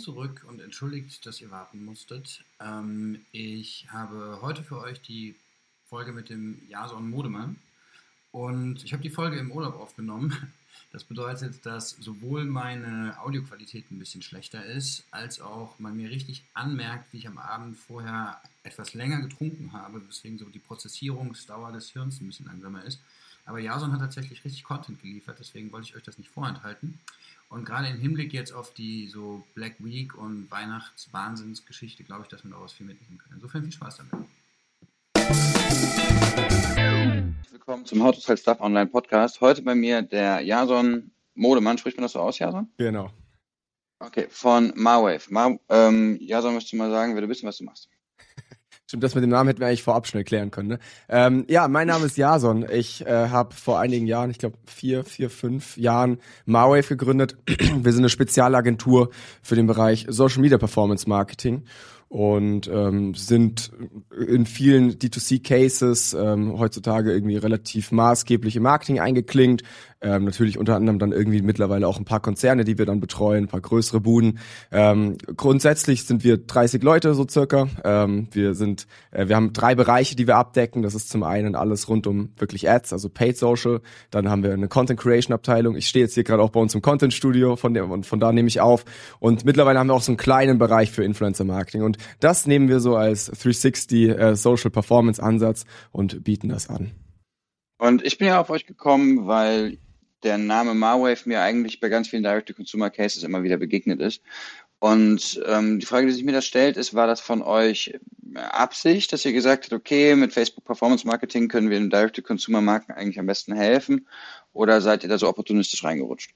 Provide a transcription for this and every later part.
zurück und entschuldigt, dass ihr warten musstet. Ähm, ich habe heute für euch die Folge mit dem Jason Modemann und ich habe die Folge im Urlaub aufgenommen. Das bedeutet, dass sowohl meine Audioqualität ein bisschen schlechter ist, als auch man mir richtig anmerkt, wie ich am Abend vorher etwas länger getrunken habe, weswegen so die Prozessierungsdauer des Hirns ein bisschen langsamer ist. Aber Jason hat tatsächlich richtig Content geliefert, deswegen wollte ich euch das nicht vorenthalten. Und gerade im Hinblick jetzt auf die so Black Week und Weihnachtswahnsinnsgeschichte, glaube ich, dass man daraus viel mitnehmen kann. Insofern viel Spaß damit. Willkommen zum How to Sell Stuff Online Podcast. Heute bei mir der Jason Modemann. Spricht man das so aus, Jason? Genau. Okay, von Marwave. Mar ähm, Jason, möchtest du mal sagen, wer du bist und was du machst? Stimmt, das mit dem Namen hätten wir eigentlich vorab schnell klären können. Ne? Ähm, ja, mein Name ist Jason. Ich äh, habe vor einigen Jahren, ich glaube vier, vier, fünf Jahren Marwave gegründet. wir sind eine Spezialagentur für den Bereich Social Media Performance Marketing und ähm, sind in vielen D2C-Cases ähm, heutzutage irgendwie relativ maßgeblich im Marketing eingeklingt, ähm, natürlich unter anderem dann irgendwie mittlerweile auch ein paar Konzerne, die wir dann betreuen, ein paar größere Buden. Ähm, grundsätzlich sind wir 30 Leute so circa. Ähm, wir sind, äh, wir haben drei Bereiche, die wir abdecken. Das ist zum einen alles rund um wirklich Ads, also Paid Social. Dann haben wir eine Content Creation Abteilung. Ich stehe jetzt hier gerade auch bei uns im Content Studio, von der und von da nehme ich auf. Und mittlerweile haben wir auch so einen kleinen Bereich für Influencer Marketing. Und das nehmen wir so als 360 äh, Social Performance Ansatz und bieten das an. Und ich bin ja auf euch gekommen, weil der Name Marwave mir eigentlich bei ganz vielen Direct-to-Consumer-Cases immer wieder begegnet ist. Und ähm, die Frage, die sich mir da stellt, ist, war das von euch Absicht, dass ihr gesagt habt, okay, mit Facebook Performance Marketing können wir den Direct-to-Consumer-Marken eigentlich am besten helfen? Oder seid ihr da so opportunistisch reingerutscht?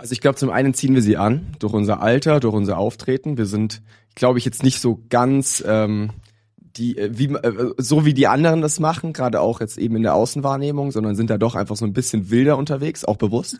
Also ich glaube, zum einen ziehen wir sie an durch unser Alter, durch unser Auftreten. Wir sind, glaube ich, jetzt nicht so ganz ähm, die, äh, wie, äh, so wie die anderen das machen, gerade auch jetzt eben in der Außenwahrnehmung, sondern sind da doch einfach so ein bisschen wilder unterwegs, auch bewusst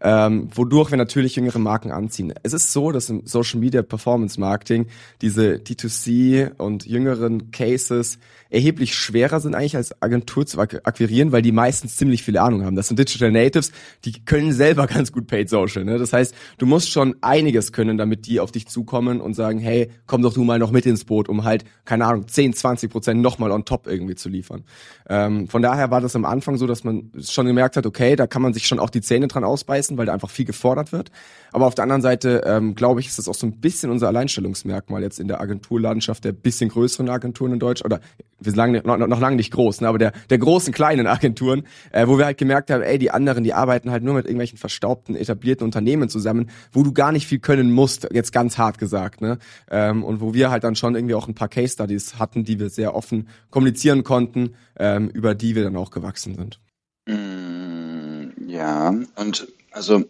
ähm, wodurch wir natürlich jüngere Marken anziehen. Es ist so, dass im Social Media Performance Marketing diese D2C und jüngeren Cases erheblich schwerer sind eigentlich als Agentur zu akquirieren, weil die meistens ziemlich viel Ahnung haben. Das sind Digital Natives, die können selber ganz gut Paid Social. Ne? Das heißt, du musst schon einiges können, damit die auf dich zukommen und sagen, hey, komm doch du mal noch mit ins Boot, um halt, keine Ahnung, 10, 20 Prozent nochmal on top irgendwie zu liefern. Ähm, von daher war das am Anfang so, dass man schon gemerkt hat, okay, da kann man sich schon auch die Zähne dran ausbeißen lassen, weil da einfach viel gefordert wird. Aber auf der anderen Seite, ähm, glaube ich, ist das auch so ein bisschen unser Alleinstellungsmerkmal jetzt in der Agenturlandschaft der bisschen größeren Agenturen in Deutsch oder wir sagen noch, noch lange nicht groß, ne, aber der, der großen kleinen Agenturen, äh, wo wir halt gemerkt haben, ey, die anderen, die arbeiten halt nur mit irgendwelchen verstaubten, etablierten Unternehmen zusammen, wo du gar nicht viel können musst, jetzt ganz hart gesagt, ne? Ähm, und wo wir halt dann schon irgendwie auch ein paar Case Studies hatten, die wir sehr offen kommunizieren konnten, ähm, über die wir dann auch gewachsen sind. Mm, ja, und also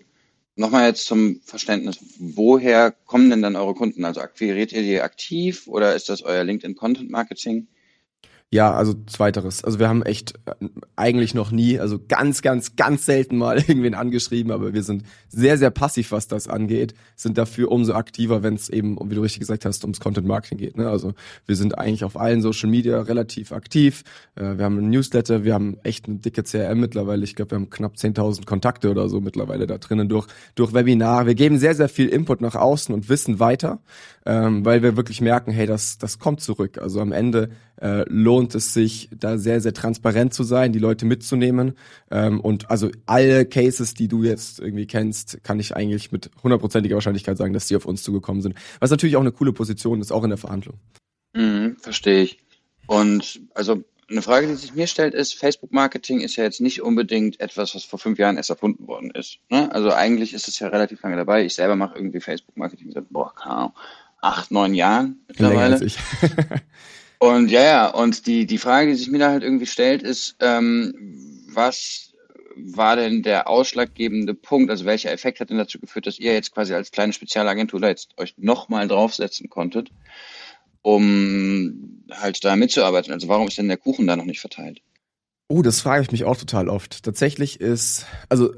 nochmal jetzt zum Verständnis, woher kommen denn dann eure Kunden? Also akquiriert ihr die aktiv oder ist das euer LinkedIn Content Marketing? Ja, also zweiteres. Also wir haben echt äh, eigentlich noch nie, also ganz, ganz, ganz selten mal irgendwen angeschrieben, aber wir sind sehr, sehr passiv, was das angeht, sind dafür umso aktiver, wenn es eben, wie du richtig gesagt hast, ums Content Marketing geht. Ne? Also wir sind eigentlich auf allen Social Media relativ aktiv. Äh, wir haben ein Newsletter, wir haben echt eine dicke CRM mittlerweile. Ich glaube, wir haben knapp 10.000 Kontakte oder so mittlerweile da drinnen durch, durch Webinar. Wir geben sehr, sehr viel Input nach außen und Wissen weiter, ähm, weil wir wirklich merken, hey, das, das kommt zurück. Also am Ende äh, lohnt es sich, da sehr, sehr transparent zu sein, die Leute mitzunehmen. Ähm, und also alle Cases, die du jetzt irgendwie kennst, kann ich eigentlich mit hundertprozentiger Wahrscheinlichkeit sagen, dass die auf uns zugekommen sind. Was natürlich auch eine coole Position ist, auch in der Verhandlung. Mhm, verstehe ich. Und also eine Frage, die sich mir stellt, ist, Facebook-Marketing ist ja jetzt nicht unbedingt etwas, was vor fünf Jahren erst erfunden worden ist. Ne? Also eigentlich ist es ja relativ lange dabei. Ich selber mache irgendwie Facebook-Marketing seit, boah, keine Ahnung, acht, neun Jahren mittlerweile. Und ja, ja, und die, die Frage, die sich mir da halt irgendwie stellt, ist, ähm, was war denn der ausschlaggebende Punkt? Also welcher Effekt hat denn dazu geführt, dass ihr jetzt quasi als kleine Spezialagentur da jetzt euch nochmal draufsetzen konntet, um halt da mitzuarbeiten? Also warum ist denn der Kuchen da noch nicht verteilt? Oh, das frage ich mich auch total oft. Tatsächlich ist, also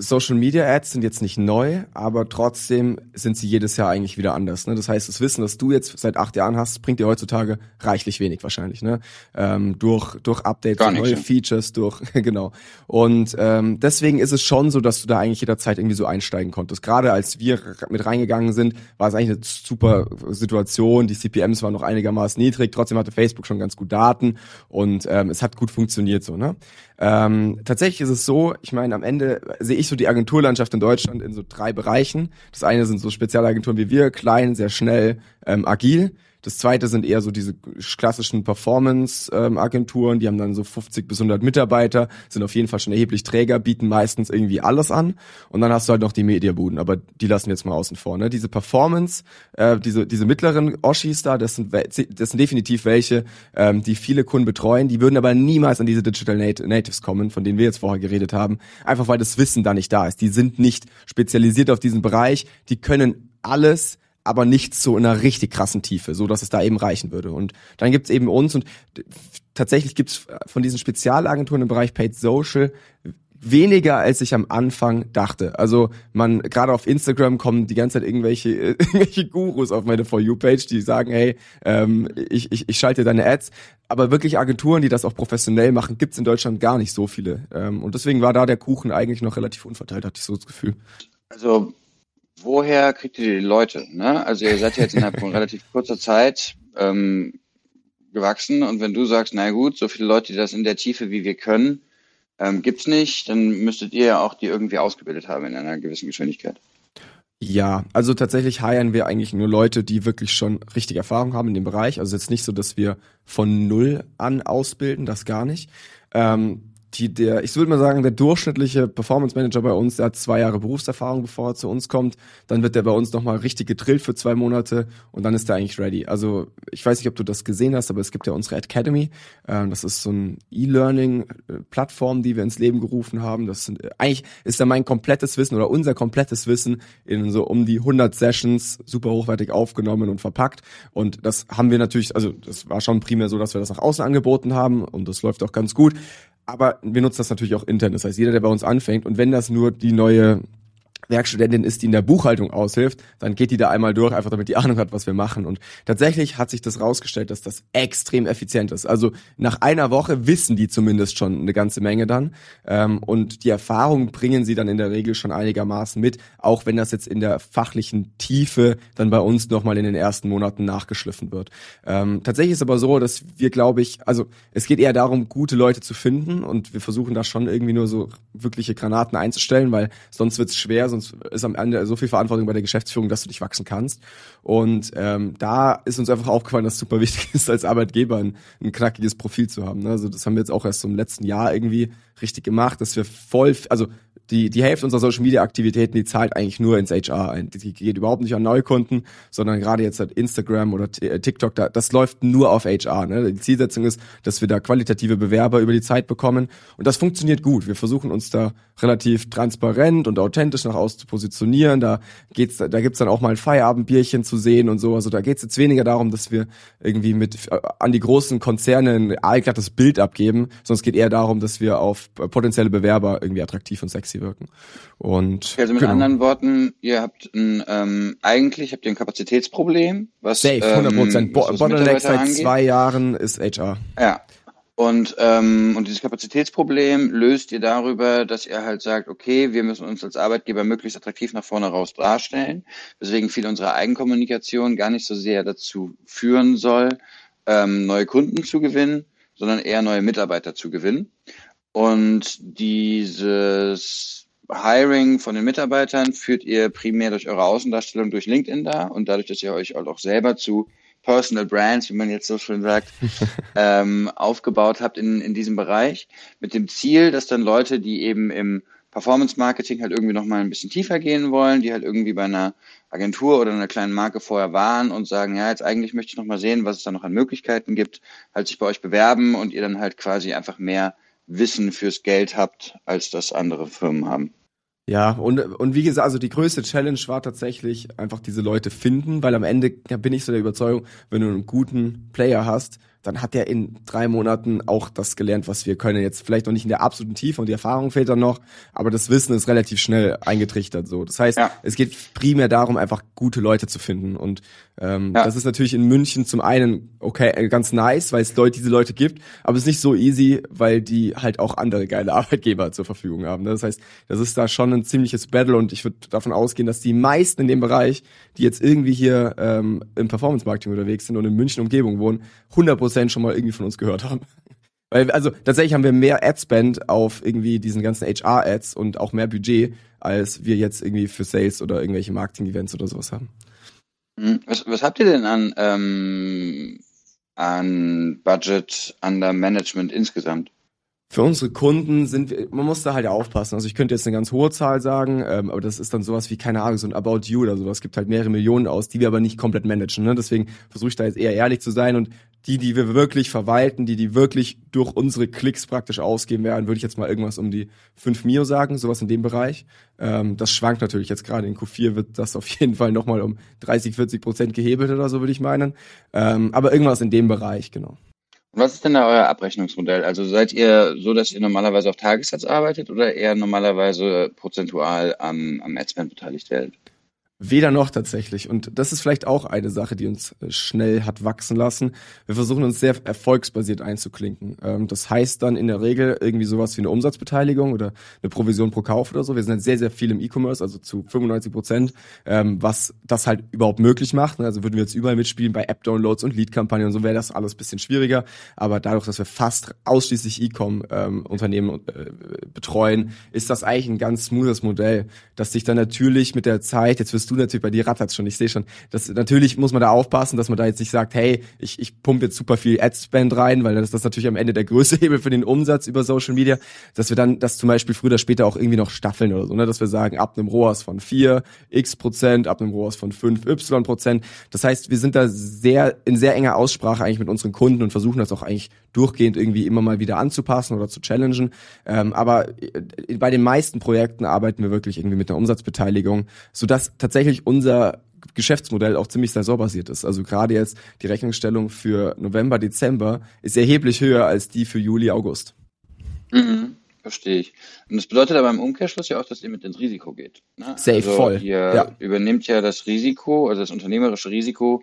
Social Media Ads sind jetzt nicht neu, aber trotzdem sind sie jedes Jahr eigentlich wieder anders. Ne? Das heißt, das Wissen, das du jetzt seit acht Jahren hast, bringt dir heutzutage reichlich wenig wahrscheinlich. Ne? Ähm, durch durch Updates, nicht, neue. Features, durch genau. Und ähm, deswegen ist es schon so, dass du da eigentlich jederzeit irgendwie so einsteigen konntest. Gerade als wir mit reingegangen sind, war es eigentlich eine super Situation. Die CPMs waren noch einigermaßen niedrig. Trotzdem hatte Facebook schon ganz gut Daten und ähm, es hat gut funktioniert so. Ne? Ähm, tatsächlich ist es so, ich meine, am Ende sehe ich so die Agenturlandschaft in Deutschland in so drei Bereichen. Das eine sind so Spezialagenturen wie wir, klein, sehr schnell, ähm, agil. Das zweite sind eher so diese klassischen Performance-Agenturen, die haben dann so 50 bis 100 Mitarbeiter, sind auf jeden Fall schon erheblich Träger, bieten meistens irgendwie alles an. Und dann hast du halt noch die Mediabuden, aber die lassen wir jetzt mal außen vor. Ne? Diese Performance, äh, diese, diese mittleren Oshis da, das sind, das sind definitiv welche, ähm, die viele Kunden betreuen, die würden aber niemals an diese Digital Nat Natives kommen, von denen wir jetzt vorher geredet haben, einfach weil das Wissen da nicht da ist. Die sind nicht spezialisiert auf diesen Bereich, die können alles, aber nicht so in einer richtig krassen Tiefe, so dass es da eben reichen würde. Und dann gibt's eben uns und tatsächlich gibt's von diesen Spezialagenturen im Bereich Paid Social weniger als ich am Anfang dachte. Also man gerade auf Instagram kommen die ganze Zeit irgendwelche irgendwelche Gurus auf meine For You Page, die sagen, hey, ähm, ich, ich, ich schalte deine Ads, aber wirklich Agenturen, die das auch professionell machen, gibt's in Deutschland gar nicht so viele. Ähm, und deswegen war da der Kuchen eigentlich noch relativ unverteilt, hatte ich so das Gefühl. Also, woher kriegt ihr die Leute? Ne? Also, ihr seid ja jetzt innerhalb von relativ kurzer Zeit ähm, gewachsen und wenn du sagst, na gut, so viele Leute, die das in der Tiefe wie wir können, ähm, gibt's nicht, dann müsstet ihr ja auch die irgendwie ausgebildet haben in einer gewissen Geschwindigkeit. Ja, also tatsächlich heiern wir eigentlich nur Leute, die wirklich schon richtig Erfahrung haben in dem Bereich. Also jetzt nicht so, dass wir von null an ausbilden, das gar nicht. Ähm, die, der, ich würde mal sagen, der durchschnittliche Performance Manager bei uns, der hat zwei Jahre Berufserfahrung, bevor er zu uns kommt. Dann wird der bei uns nochmal richtig gedrillt für zwei Monate und dann ist er eigentlich ready. Also ich weiß nicht, ob du das gesehen hast, aber es gibt ja unsere Academy. Ähm, das ist so ein E-Learning-Plattform, die wir ins Leben gerufen haben. Das sind, äh, eigentlich ist da mein komplettes Wissen oder unser komplettes Wissen in so um die 100 Sessions super hochwertig aufgenommen und verpackt. Und das haben wir natürlich, also das war schon primär so, dass wir das nach außen angeboten haben und das läuft auch ganz gut. Aber wir nutzen das natürlich auch intern. Das heißt, jeder, der bei uns anfängt und wenn das nur die neue Werkstudentin ist, die in der Buchhaltung aushilft, dann geht die da einmal durch, einfach damit die Ahnung hat, was wir machen. Und tatsächlich hat sich das rausgestellt, dass das extrem effizient ist. Also nach einer Woche wissen die zumindest schon eine ganze Menge dann. Ähm, und die Erfahrung bringen sie dann in der Regel schon einigermaßen mit, auch wenn das jetzt in der fachlichen Tiefe dann bei uns nochmal in den ersten Monaten nachgeschliffen wird. Ähm, tatsächlich ist aber so, dass wir, glaube ich, also es geht eher darum, gute Leute zu finden und wir versuchen da schon irgendwie nur so wirkliche Granaten einzustellen, weil sonst wird es schwer, sonst ist am Ende so viel Verantwortung bei der Geschäftsführung, dass du nicht wachsen kannst. Und ähm, da ist uns einfach aufgefallen, dass es super wichtig ist, als Arbeitgeber ein, ein knackiges Profil zu haben. Ne? Also das haben wir jetzt auch erst im letzten Jahr irgendwie richtig gemacht, dass wir voll, also die, die Hälfte unserer Social Media Aktivitäten, die zahlt eigentlich nur ins HR ein. Die geht überhaupt nicht an Neukunden, sondern gerade jetzt halt Instagram oder äh, TikTok, da, das läuft nur auf HR. Ne? Die Zielsetzung ist, dass wir da qualitative Bewerber über die Zeit bekommen. Und das funktioniert gut. Wir versuchen uns da relativ transparent und authentisch nach außen zu positionieren. Da geht's, da gibt's dann auch mal ein Feierabendbierchen zu sehen und so. Also da geht's jetzt weniger darum, dass wir irgendwie mit äh, an die großen Konzerne ein aalglattes Bild abgeben, sondern es geht eher darum, dass wir auf äh, potenzielle Bewerber irgendwie attraktiv und sexy wirken. Und Also mit genau. anderen Worten, ihr habt ein, ähm, eigentlich habt ihr ein Kapazitätsproblem, was, Safe, 100 Prozent. ähm, was das Bottleneck seit angeht. zwei Jahren ist HR. Ja. Und, ähm, und dieses Kapazitätsproblem löst ihr darüber, dass ihr halt sagt, okay, wir müssen uns als Arbeitgeber möglichst attraktiv nach vorne raus darstellen, weswegen viel unserer Eigenkommunikation gar nicht so sehr dazu führen soll, ähm, neue Kunden zu gewinnen, sondern eher neue Mitarbeiter zu gewinnen. Und dieses Hiring von den Mitarbeitern führt ihr primär durch eure Außendarstellung durch LinkedIn da und dadurch, dass ihr euch auch selber zu Personal Brands, wie man jetzt so schön sagt, ähm, aufgebaut habt in, in diesem Bereich, mit dem Ziel, dass dann Leute, die eben im Performance Marketing halt irgendwie nochmal ein bisschen tiefer gehen wollen, die halt irgendwie bei einer Agentur oder einer kleinen Marke vorher waren und sagen, ja, jetzt eigentlich möchte ich nochmal sehen, was es da noch an Möglichkeiten gibt, halt sich bei euch bewerben und ihr dann halt quasi einfach mehr Wissen fürs Geld habt, als das andere Firmen haben. Ja, und, und wie gesagt, also die größte Challenge war tatsächlich einfach diese Leute finden, weil am Ende ja, bin ich so der Überzeugung, wenn du einen guten Player hast, dann hat er in drei Monaten auch das gelernt, was wir können. Jetzt vielleicht noch nicht in der absoluten Tiefe und die Erfahrung fehlt dann noch, aber das Wissen ist relativ schnell eingetrichtert. So, das heißt, ja. es geht primär darum, einfach gute Leute zu finden und ähm, ja. das ist natürlich in München zum einen okay äh, ganz nice, weil es Leute diese Leute gibt, aber es ist nicht so easy, weil die halt auch andere geile Arbeitgeber zur Verfügung haben. Ne? Das heißt, das ist da schon ein ziemliches Battle und ich würde davon ausgehen, dass die meisten in dem Bereich, die jetzt irgendwie hier ähm, im Performance Marketing unterwegs sind und in München Umgebung wohnen, 100% schon mal irgendwie von uns gehört haben. Weil, also tatsächlich haben wir mehr Adspend auf irgendwie diesen ganzen HR-Ads und auch mehr Budget, als wir jetzt irgendwie für Sales oder irgendwelche Marketing-Events oder sowas haben. Hm, was, was habt ihr denn an, ähm, an Budget under Management insgesamt? für unsere Kunden sind wir, man muss da halt aufpassen. Also ich könnte jetzt eine ganz hohe Zahl sagen, ähm, aber das ist dann sowas wie, keine Ahnung, so ein About You oder sowas. Es gibt halt mehrere Millionen aus, die wir aber nicht komplett managen. Ne? Deswegen versuche ich da jetzt eher ehrlich zu sein und die, die wir wirklich verwalten, die, die wirklich durch unsere Klicks praktisch ausgeben werden, würde ich jetzt mal irgendwas um die 5 Mio sagen, sowas in dem Bereich. Ähm, das schwankt natürlich jetzt gerade in Q4 wird das auf jeden Fall nochmal um 30, 40 Prozent gehebelt oder so, würde ich meinen. Ähm, aber irgendwas in dem Bereich, genau. Was ist denn da euer Abrechnungsmodell? Also seid ihr so, dass ihr normalerweise auf Tagessatz arbeitet oder eher normalerweise prozentual am, am Adspend beteiligt werdet? Weder noch tatsächlich. Und das ist vielleicht auch eine Sache, die uns äh, schnell hat wachsen lassen. Wir versuchen uns sehr erfolgsbasiert einzuklinken. Ähm, das heißt dann in der Regel irgendwie sowas wie eine Umsatzbeteiligung oder eine Provision pro Kauf oder so. Wir sind halt sehr, sehr viel im E-Commerce, also zu 95 Prozent, ähm, was das halt überhaupt möglich macht. Also würden wir jetzt überall mitspielen bei App-Downloads und Lead-Kampagnen und so wäre das alles bisschen schwieriger. Aber dadurch, dass wir fast ausschließlich E-Com-Unternehmen ähm, äh, betreuen, ist das eigentlich ein ganz smoothes Modell, dass sich dann natürlich mit der Zeit, jetzt wirst du natürlich, bei dir rattert's schon, ich sehe schon. Das, natürlich muss man da aufpassen, dass man da jetzt nicht sagt, hey, ich, ich pumpe jetzt super viel Ad-Spend rein, weil das, das natürlich am Ende der größte Hebel für den Umsatz über Social Media, dass wir dann das zum Beispiel früher oder später auch irgendwie noch staffeln oder so, ne? dass wir sagen, ab einem ROAS von 4 x Prozent, ab einem ROAS von 5 y Prozent. Das heißt, wir sind da sehr, in sehr enger Aussprache eigentlich mit unseren Kunden und versuchen das auch eigentlich durchgehend irgendwie immer mal wieder anzupassen oder zu challengen. Ähm, aber äh, bei den meisten Projekten arbeiten wir wirklich irgendwie mit einer Umsatzbeteiligung, sodass tatsächlich unser Geschäftsmodell auch ziemlich saisorbasiert ist. Also gerade jetzt die Rechnungsstellung für November, Dezember ist erheblich höher als die für Juli, August. Mhm, verstehe ich. Und das bedeutet aber im Umkehrschluss ja auch, dass ihr mit ins Risiko geht. Ne? Safe, also voll. Ihr ja. übernimmt ja das Risiko, also das unternehmerische Risiko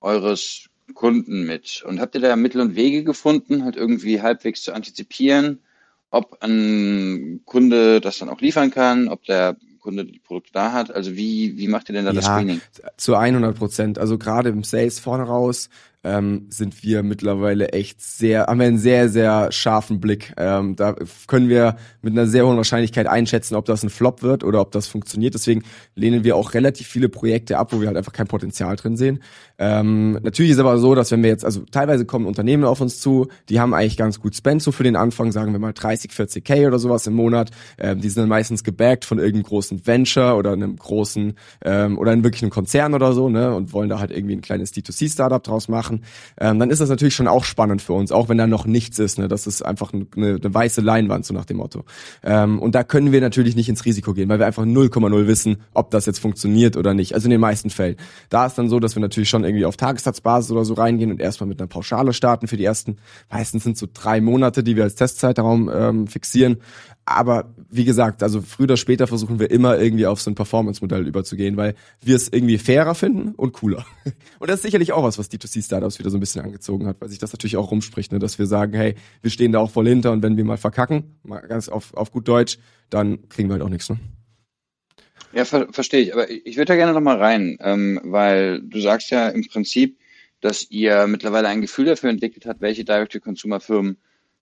eures Kunden mit. Und habt ihr da Mittel und Wege gefunden, halt irgendwie halbwegs zu antizipieren, ob ein Kunde das dann auch liefern kann, ob der Kunde die Produkte da hat? Also wie, wie macht ihr denn da ja, das Screening? Zu 100 Prozent. Also gerade im Sales vorne raus ähm, sind wir mittlerweile echt sehr, haben wir einen sehr, sehr scharfen Blick. Ähm, da können wir mit einer sehr hohen Wahrscheinlichkeit einschätzen, ob das ein Flop wird oder ob das funktioniert. Deswegen lehnen wir auch relativ viele Projekte ab, wo wir halt einfach kein Potenzial drin sehen. Ähm, natürlich ist aber so, dass wenn wir jetzt, also teilweise kommen Unternehmen auf uns zu, die haben eigentlich ganz gut Spend so für den Anfang, sagen wir mal 30, 40 K oder sowas im Monat. Ähm, die sind dann meistens gebackt von irgendeinem großen Venture oder einem großen ähm, oder einem Konzern oder so, ne, und wollen da halt irgendwie ein kleines D2C-Startup draus machen machen, ähm, dann ist das natürlich schon auch spannend für uns, auch wenn da noch nichts ist. Ne? Das ist einfach eine, eine weiße Leinwand, so nach dem Motto. Ähm, und da können wir natürlich nicht ins Risiko gehen, weil wir einfach 0,0 wissen, ob das jetzt funktioniert oder nicht. Also in den meisten Fällen. Da ist dann so, dass wir natürlich schon irgendwie auf Tagessatzbasis oder so reingehen und erstmal mit einer Pauschale starten für die ersten, meistens sind so drei Monate, die wir als Testzeitraum ähm, fixieren. Aber wie gesagt, also früher oder später versuchen wir immer irgendwie auf so ein Performance-Modell überzugehen, weil wir es irgendwie fairer finden und cooler. Und das ist sicherlich auch was, was D2C-Startups wieder so ein bisschen angezogen hat, weil sich das natürlich auch rumspricht, ne? dass wir sagen, hey, wir stehen da auch voll hinter und wenn wir mal verkacken, mal ganz auf, auf gut Deutsch, dann kriegen wir halt auch nichts. Ne? Ja, ver verstehe ich. Aber ich würde da gerne noch mal rein, ähm, weil du sagst ja im Prinzip, dass ihr mittlerweile ein Gefühl dafür entwickelt habt, welche Direct-to-Consumer-Firmen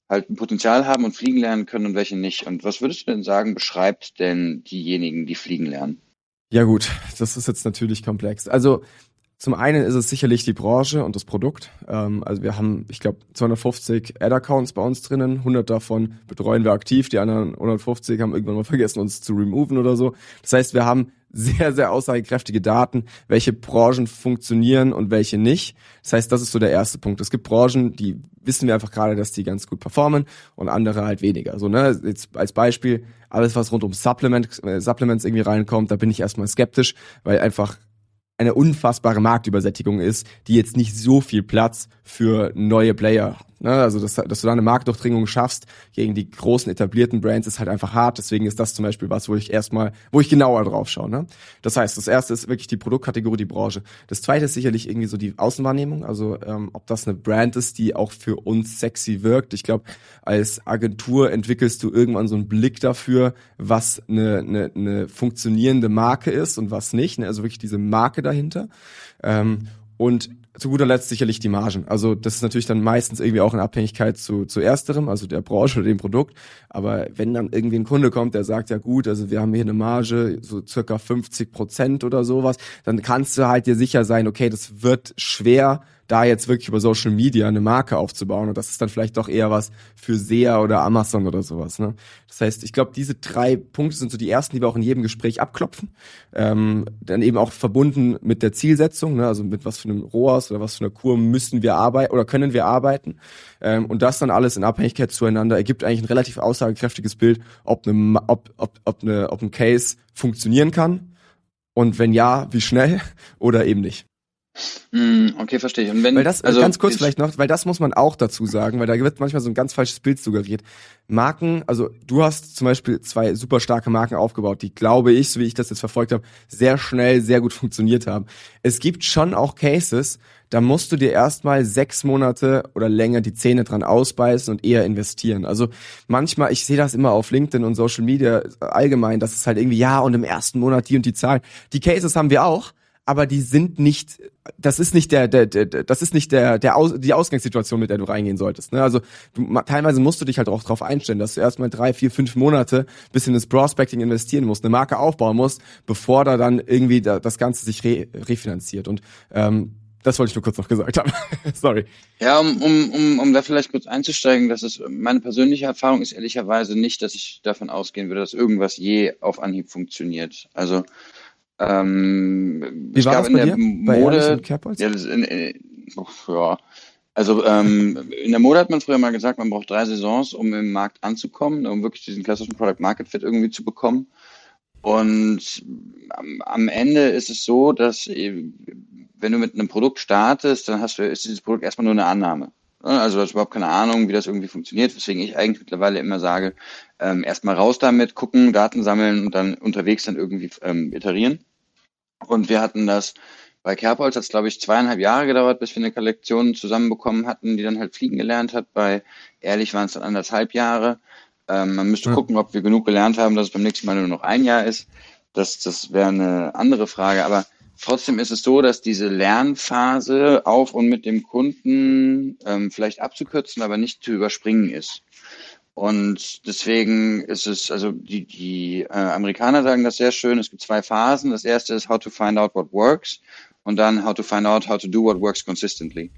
halt ein Potenzial haben und fliegen lernen können und welche nicht. Und was würdest du denn sagen, beschreibt denn diejenigen, die fliegen lernen? Ja gut, das ist jetzt natürlich komplex. Also zum einen ist es sicherlich die Branche und das Produkt. Ähm, also wir haben, ich glaube, 250 Ad-Accounts bei uns drinnen. 100 davon betreuen wir aktiv. Die anderen 150 haben irgendwann mal vergessen, uns zu removen oder so. Das heißt, wir haben sehr, sehr aussagekräftige Daten, welche Branchen funktionieren und welche nicht. Das heißt, das ist so der erste Punkt. Es gibt Branchen, die wissen wir einfach gerade, dass die ganz gut performen und andere halt weniger. So, ne, jetzt als Beispiel, alles was rund um Supplement, äh, Supplements irgendwie reinkommt, da bin ich erstmal skeptisch, weil einfach eine unfassbare Marktübersättigung ist, die jetzt nicht so viel Platz für neue Player. Ne? Also, dass, dass du da eine Marktdurchdringung schaffst gegen die großen etablierten Brands ist halt einfach hart. Deswegen ist das zum Beispiel was, wo ich erstmal, wo ich genauer drauf schaue. Ne? Das heißt, das erste ist wirklich die Produktkategorie, die Branche. Das zweite ist sicherlich irgendwie so die Außenwahrnehmung. Also, ähm, ob das eine Brand ist, die auch für uns sexy wirkt. Ich glaube, als Agentur entwickelst du irgendwann so einen Blick dafür, was eine, eine, eine funktionierende Marke ist und was nicht. Ne? Also wirklich diese Marke dahinter. Ähm, und zu guter Letzt sicherlich die Margen. Also das ist natürlich dann meistens irgendwie auch in Abhängigkeit zu, zu ersterem, also der Branche oder dem Produkt. Aber wenn dann irgendwie ein Kunde kommt, der sagt, ja gut, also wir haben hier eine Marge, so circa 50 Prozent oder sowas, dann kannst du halt dir sicher sein, okay, das wird schwer, da jetzt wirklich über Social Media eine Marke aufzubauen. Und das ist dann vielleicht doch eher was für SEA oder Amazon oder sowas. Ne? Das heißt, ich glaube, diese drei Punkte sind so die ersten, die wir auch in jedem Gespräch abklopfen. Ähm, dann eben auch verbunden mit der Zielsetzung, ne? also mit was für einem ROAS oder was für einer Kur müssen wir arbeiten oder können wir arbeiten. Ähm, und das dann alles in Abhängigkeit zueinander ergibt eigentlich ein relativ aussagekräftiges Bild, ob, eine, ob, ob, ob, eine, ob ein Case funktionieren kann. Und wenn ja, wie schnell oder eben nicht. Hm, okay, verstehe ich. Und wenn, weil das, also ganz kurz vielleicht noch, weil das muss man auch dazu sagen, weil da wird manchmal so ein ganz falsches Bild suggeriert. Marken, also du hast zum Beispiel zwei super starke Marken aufgebaut, die glaube ich, so wie ich das jetzt verfolgt habe, sehr schnell, sehr gut funktioniert haben. Es gibt schon auch Cases, da musst du dir erstmal sechs Monate oder länger die Zähne dran ausbeißen und eher investieren. Also manchmal, ich sehe das immer auf LinkedIn und Social Media allgemein, dass es halt irgendwie, ja, und im ersten Monat die und die Zahlen. Die Cases haben wir auch aber die sind nicht, das ist nicht der, der, der das ist nicht der, der Aus, die Ausgangssituation, mit der du reingehen solltest. Ne? Also du, teilweise musst du dich halt auch darauf einstellen, dass du erstmal drei, vier, fünf Monate bis in das Prospecting investieren musst, eine Marke aufbauen musst, bevor da dann irgendwie da, das Ganze sich re, refinanziert. Und ähm, das wollte ich nur kurz noch gesagt haben. Sorry. Ja, um, um, um, um da vielleicht kurz einzusteigen, das ist meine persönliche Erfahrung ist ehrlicherweise nicht, dass ich davon ausgehen würde, dass irgendwas je auf Anhieb funktioniert. Also ähm, Wie war das bei dir? Mode, ja, das in, in, ja, also ähm, in der Mode hat man früher mal gesagt, man braucht drei Saisons, um im Markt anzukommen, um wirklich diesen klassischen Product Market Fit irgendwie zu bekommen. Und am, am Ende ist es so, dass äh, wenn du mit einem Produkt startest, dann hast du, ist dieses Produkt erstmal nur eine Annahme. Also du hast überhaupt keine Ahnung, wie das irgendwie funktioniert, weswegen ich eigentlich mittlerweile immer sage, ähm, erstmal raus damit, gucken, Daten sammeln und dann unterwegs dann irgendwie ähm, iterieren. Und wir hatten das bei Kerbholz hat es, glaube ich, zweieinhalb Jahre gedauert, bis wir eine Kollektion zusammenbekommen hatten, die dann halt fliegen gelernt hat. Bei Ehrlich waren es dann anderthalb Jahre. Ähm, man müsste ja. gucken, ob wir genug gelernt haben, dass es beim nächsten Mal nur noch ein Jahr ist. Das, das wäre eine andere Frage. Aber trotzdem ist es so, dass diese Lernphase auf und mit dem Kunden ähm, vielleicht abzukürzen, aber nicht zu überspringen ist. Und deswegen ist es, also die, die äh, Amerikaner sagen das sehr schön, es gibt zwei Phasen. Das erste ist how to find out what works und dann how to find out how to do what works consistently.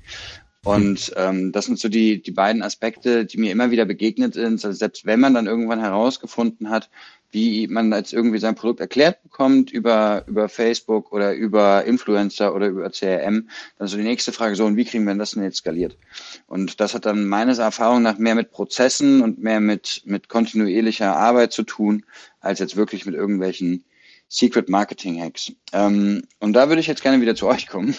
Und ähm, das sind so die, die beiden Aspekte, die mir immer wieder begegnet sind. Also selbst wenn man dann irgendwann herausgefunden hat, wie man jetzt irgendwie sein Produkt erklärt bekommt über, über Facebook oder über Influencer oder über CRM, dann so die nächste Frage so, und wie kriegen wir das denn jetzt skaliert? Und das hat dann meines Erfahrung nach mehr mit Prozessen und mehr mit, mit kontinuierlicher Arbeit zu tun, als jetzt wirklich mit irgendwelchen Secret Marketing Hacks. Ähm, und da würde ich jetzt gerne wieder zu euch kommen,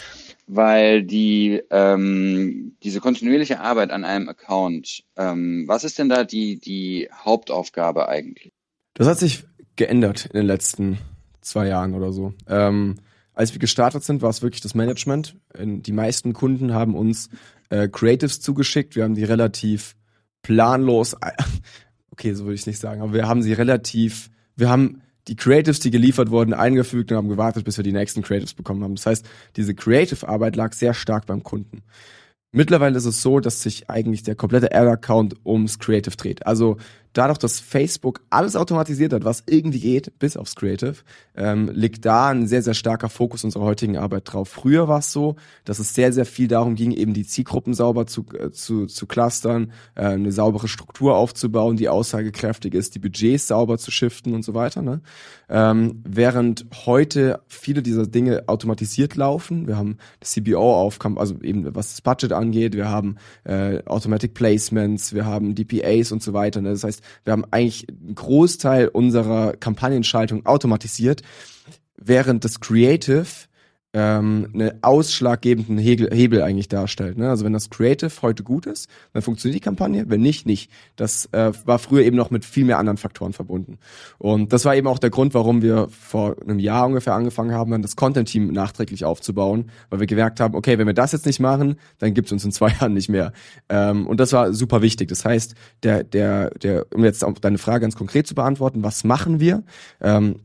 weil die ähm, diese kontinuierliche Arbeit an einem Account, ähm, was ist denn da die die Hauptaufgabe eigentlich? Das hat sich geändert in den letzten zwei Jahren oder so. Ähm, als wir gestartet sind, war es wirklich das Management. Die meisten Kunden haben uns äh, Creatives zugeschickt. Wir haben die relativ planlos, okay, so würde ich nicht sagen, aber wir haben sie relativ, wir haben die Creatives, die geliefert wurden, eingefügt und haben gewartet, bis wir die nächsten Creatives bekommen haben. Das heißt, diese Creative-Arbeit lag sehr stark beim Kunden. Mittlerweile ist es so, dass sich eigentlich der komplette Ad-Account ums Creative dreht. Also dadurch, dass Facebook alles automatisiert hat, was irgendwie geht, bis aufs Creative, ähm, liegt da ein sehr, sehr starker Fokus unserer heutigen Arbeit drauf. Früher war es so, dass es sehr, sehr viel darum ging, eben die Zielgruppen sauber zu, äh, zu, zu clustern, äh, eine saubere Struktur aufzubauen, die aussagekräftig ist, die Budgets sauber zu shiften und so weiter. Ne? Ähm, während heute viele dieser Dinge automatisiert laufen. Wir haben das CBO aufkam, also eben was das Budget angeht, wir haben äh, Automatic Placements, wir haben DPAs und so weiter. Ne? Das heißt, wir haben eigentlich einen Großteil unserer Kampagnenschaltung automatisiert, während das Creative ähm, eine ausschlaggebenden Hebel, Hebel eigentlich darstellt. Ne? Also wenn das Creative heute gut ist, dann funktioniert die Kampagne, wenn nicht, nicht. Das äh, war früher eben noch mit viel mehr anderen Faktoren verbunden. Und das war eben auch der Grund, warum wir vor einem Jahr ungefähr angefangen haben, dann das Content-Team nachträglich aufzubauen, weil wir gemerkt haben, okay, wenn wir das jetzt nicht machen, dann gibt's uns in zwei Jahren nicht mehr. Ähm, und das war super wichtig. Das heißt, der, der, der, um jetzt auf deine Frage ganz konkret zu beantworten, was machen wir? Ähm,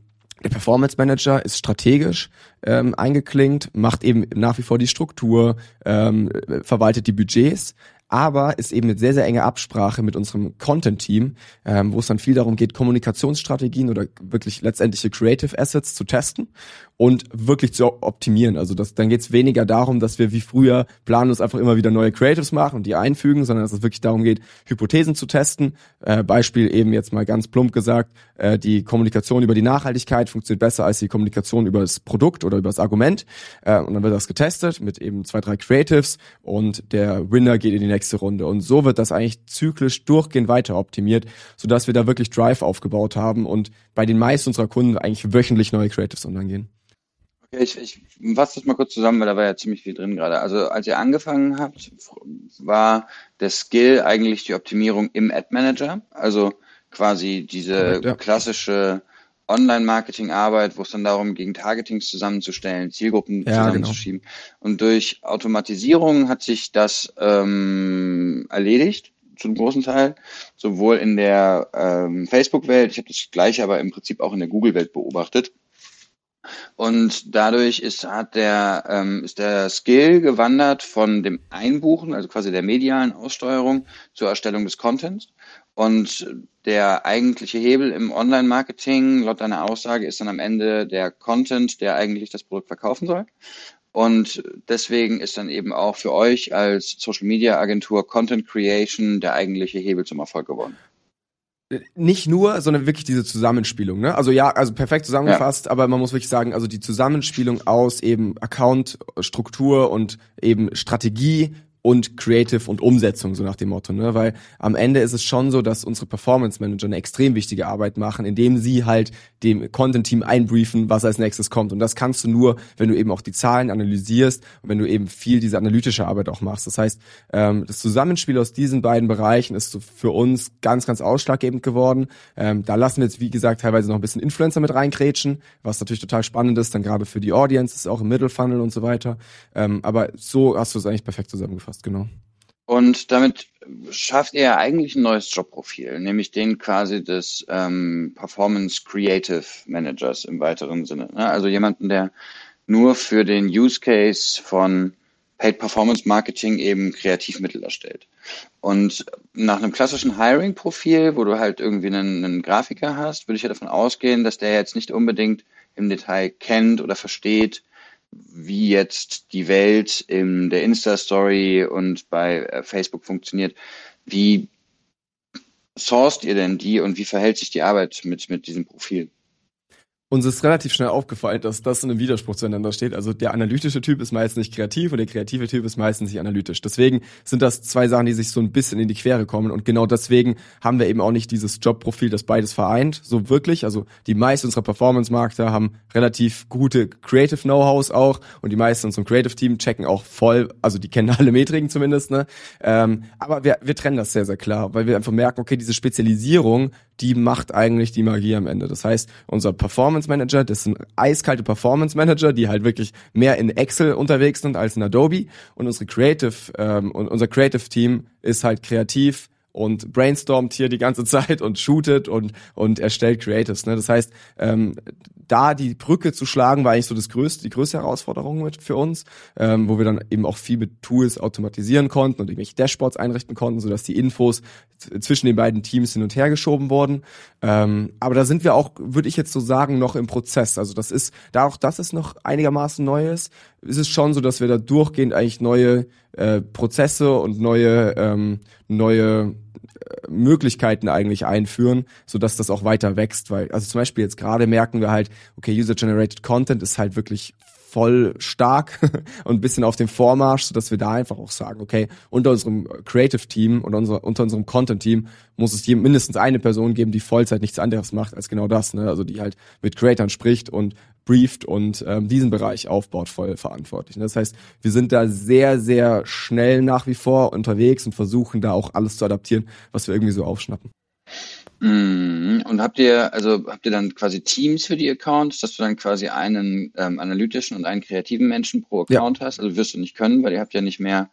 der Performance Manager ist strategisch ähm, eingeklinkt, macht eben nach wie vor die Struktur, ähm, verwaltet die Budgets, aber ist eben mit sehr, sehr enger Absprache mit unserem Content-Team, ähm, wo es dann viel darum geht, Kommunikationsstrategien oder wirklich letztendliche Creative Assets zu testen und wirklich zu optimieren. Also das, dann geht es weniger darum, dass wir wie früher planlos einfach immer wieder neue Creatives machen und die einfügen, sondern dass es wirklich darum geht, Hypothesen zu testen. Äh, Beispiel eben jetzt mal ganz plump gesagt, äh, die Kommunikation über die Nachhaltigkeit funktioniert besser als die Kommunikation über das Produkt oder über das Argument. Äh, und dann wird das getestet mit eben zwei, drei Creatives und der Winner geht in die nächste Runde. Und so wird das eigentlich zyklisch durchgehend weiter optimiert, sodass wir da wirklich Drive aufgebaut haben und bei den meisten unserer Kunden eigentlich wöchentlich neue Creatives online gehen. Okay, ich, ich fasse das mal kurz zusammen, weil da war ja ziemlich viel drin gerade. Also als ihr angefangen habt, war der Skill eigentlich die Optimierung im Ad Manager, also quasi diese ja. klassische Online-Marketing-Arbeit, wo es dann darum ging, Targetings zusammenzustellen, Zielgruppen ja, zusammenzuschieben. Genau. Und durch Automatisierung hat sich das ähm, erledigt zum großen Teil, sowohl in der ähm, Facebook-Welt, ich habe das gleiche aber im Prinzip auch in der Google-Welt beobachtet. Und dadurch ist, hat der, ähm, ist der Skill gewandert von dem Einbuchen, also quasi der medialen Aussteuerung, zur Erstellung des Contents. Und der eigentliche Hebel im Online-Marketing, laut deiner Aussage, ist dann am Ende der Content, der eigentlich das Produkt verkaufen soll. Und deswegen ist dann eben auch für euch als Social Media Agentur Content Creation der eigentliche Hebel zum Erfolg geworden nicht nur, sondern wirklich diese Zusammenspielung. Ne? Also ja, also perfekt zusammengefasst, ja. aber man muss wirklich sagen, also die Zusammenspielung aus eben Account, Struktur und eben Strategie und Creative und Umsetzung, so nach dem Motto, ne? Weil am Ende ist es schon so, dass unsere Performance Manager eine extrem wichtige Arbeit machen, indem sie halt dem Content-Team einbriefen, was als nächstes kommt. Und das kannst du nur, wenn du eben auch die Zahlen analysierst und wenn du eben viel diese analytische Arbeit auch machst. Das heißt, ähm, das Zusammenspiel aus diesen beiden Bereichen ist für uns ganz, ganz ausschlaggebend geworden. Ähm, da lassen wir jetzt, wie gesagt, teilweise noch ein bisschen Influencer mit reinkrätschen, was natürlich total spannend ist, dann gerade für die Audiences, auch im Middle Funnel und so weiter. Ähm, aber so hast du es eigentlich perfekt zusammengefasst zusammengefasst, genau. Und damit schafft ihr eigentlich ein neues Jobprofil, nämlich den quasi des ähm, Performance Creative Managers im weiteren Sinne. Ne? Also jemanden, der nur für den Use Case von Paid Performance Marketing eben Kreativmittel erstellt. Und nach einem klassischen Hiring-Profil, wo du halt irgendwie einen, einen Grafiker hast, würde ich ja davon ausgehen, dass der jetzt nicht unbedingt im Detail kennt oder versteht, wie jetzt die Welt in der Insta-Story und bei äh, Facebook funktioniert. Wie sourced ihr denn die und wie verhält sich die Arbeit mit, mit diesem Profil? Uns ist relativ schnell aufgefallen, dass das in einem Widerspruch zueinander steht. Also der analytische Typ ist meistens nicht kreativ und der kreative Typ ist meistens nicht analytisch. Deswegen sind das zwei Sachen, die sich so ein bisschen in die Quere kommen. Und genau deswegen haben wir eben auch nicht dieses Jobprofil, das beides vereint. So wirklich. Also die meisten unserer Performance-Markter haben relativ gute Creative Know-hows auch und die meisten unserem Creative-Team checken auch voll, also die kennen alle Metriken zumindest. Ne? Ähm, aber wir, wir trennen das sehr, sehr klar, weil wir einfach merken, okay, diese Spezialisierung die macht eigentlich die Magie am Ende. Das heißt, unser Performance Manager, das sind eiskalte Performance Manager, die halt wirklich mehr in Excel unterwegs sind als in Adobe. Und unsere Creative ähm, und unser Creative Team ist halt kreativ und brainstormt hier die ganze Zeit und shootet und und erstellt Creatives. Ne? Das heißt, ähm, da die Brücke zu schlagen, war eigentlich so das größte, die größte Herausforderung mit für uns, ähm, wo wir dann eben auch viel mit Tools automatisieren konnten und irgendwelche Dashboards einrichten konnten, sodass die Infos zwischen den beiden Teams hin und her geschoben wurden. Ähm, aber da sind wir auch, würde ich jetzt so sagen, noch im Prozess. Also das ist, da auch das ist noch einigermaßen Neues, ist es schon so, dass wir da durchgehend eigentlich neue äh, Prozesse und neue, ähm, neue Möglichkeiten eigentlich einführen, so dass das auch weiter wächst, weil also zum Beispiel jetzt gerade merken wir halt, okay, User-generated Content ist halt wirklich voll stark und ein bisschen auf dem Vormarsch, sodass wir da einfach auch sagen, okay, unter unserem Creative Team und unser, unter unserem Content Team muss es hier mindestens eine Person geben, die Vollzeit nichts anderes macht als genau das, ne? Also die halt mit Creators spricht und brieft und ähm, diesen Bereich aufbaut, voll verantwortlich. Das heißt, wir sind da sehr, sehr schnell nach wie vor unterwegs und versuchen da auch alles zu adaptieren, was wir irgendwie so aufschnappen. Mhm. Und habt ihr, also habt ihr dann quasi Teams für die Accounts, dass du dann quasi einen ähm, analytischen und einen kreativen Menschen pro Account ja. hast? Also wirst du nicht können, weil ihr habt ja nicht mehr,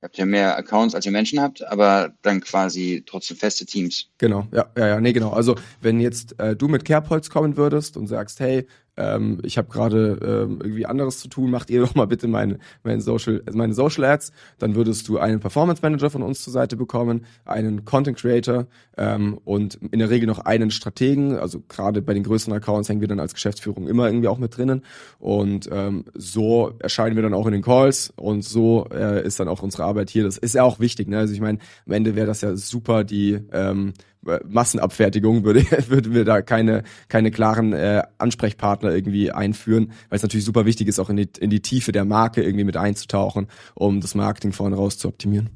ihr habt ja mehr Accounts, als ihr Menschen habt, aber dann quasi trotzdem feste Teams. Genau, ja, ja, ja, nee, genau. Also wenn jetzt äh, du mit Kerbholz kommen würdest und sagst, hey, ähm, ich habe gerade ähm, irgendwie anderes zu tun, macht ihr doch mal bitte meine, meine, Social, also meine Social Ads, dann würdest du einen Performance Manager von uns zur Seite bekommen, einen Content Creator ähm, und in der Regel noch einen Strategen, also gerade bei den größeren Accounts hängen wir dann als Geschäftsführung immer irgendwie auch mit drinnen und ähm, so erscheinen wir dann auch in den Calls und so äh, ist dann auch unsere Arbeit hier. Das ist ja auch wichtig, ne? also ich meine, am Ende wäre das ja super, die ähm, Massenabfertigung würde, würden wir da keine, keine klaren äh, Ansprechpartner irgendwie einführen, weil es natürlich super wichtig ist, auch in die, in die Tiefe der Marke irgendwie mit einzutauchen, um das Marketing vorne raus zu optimieren.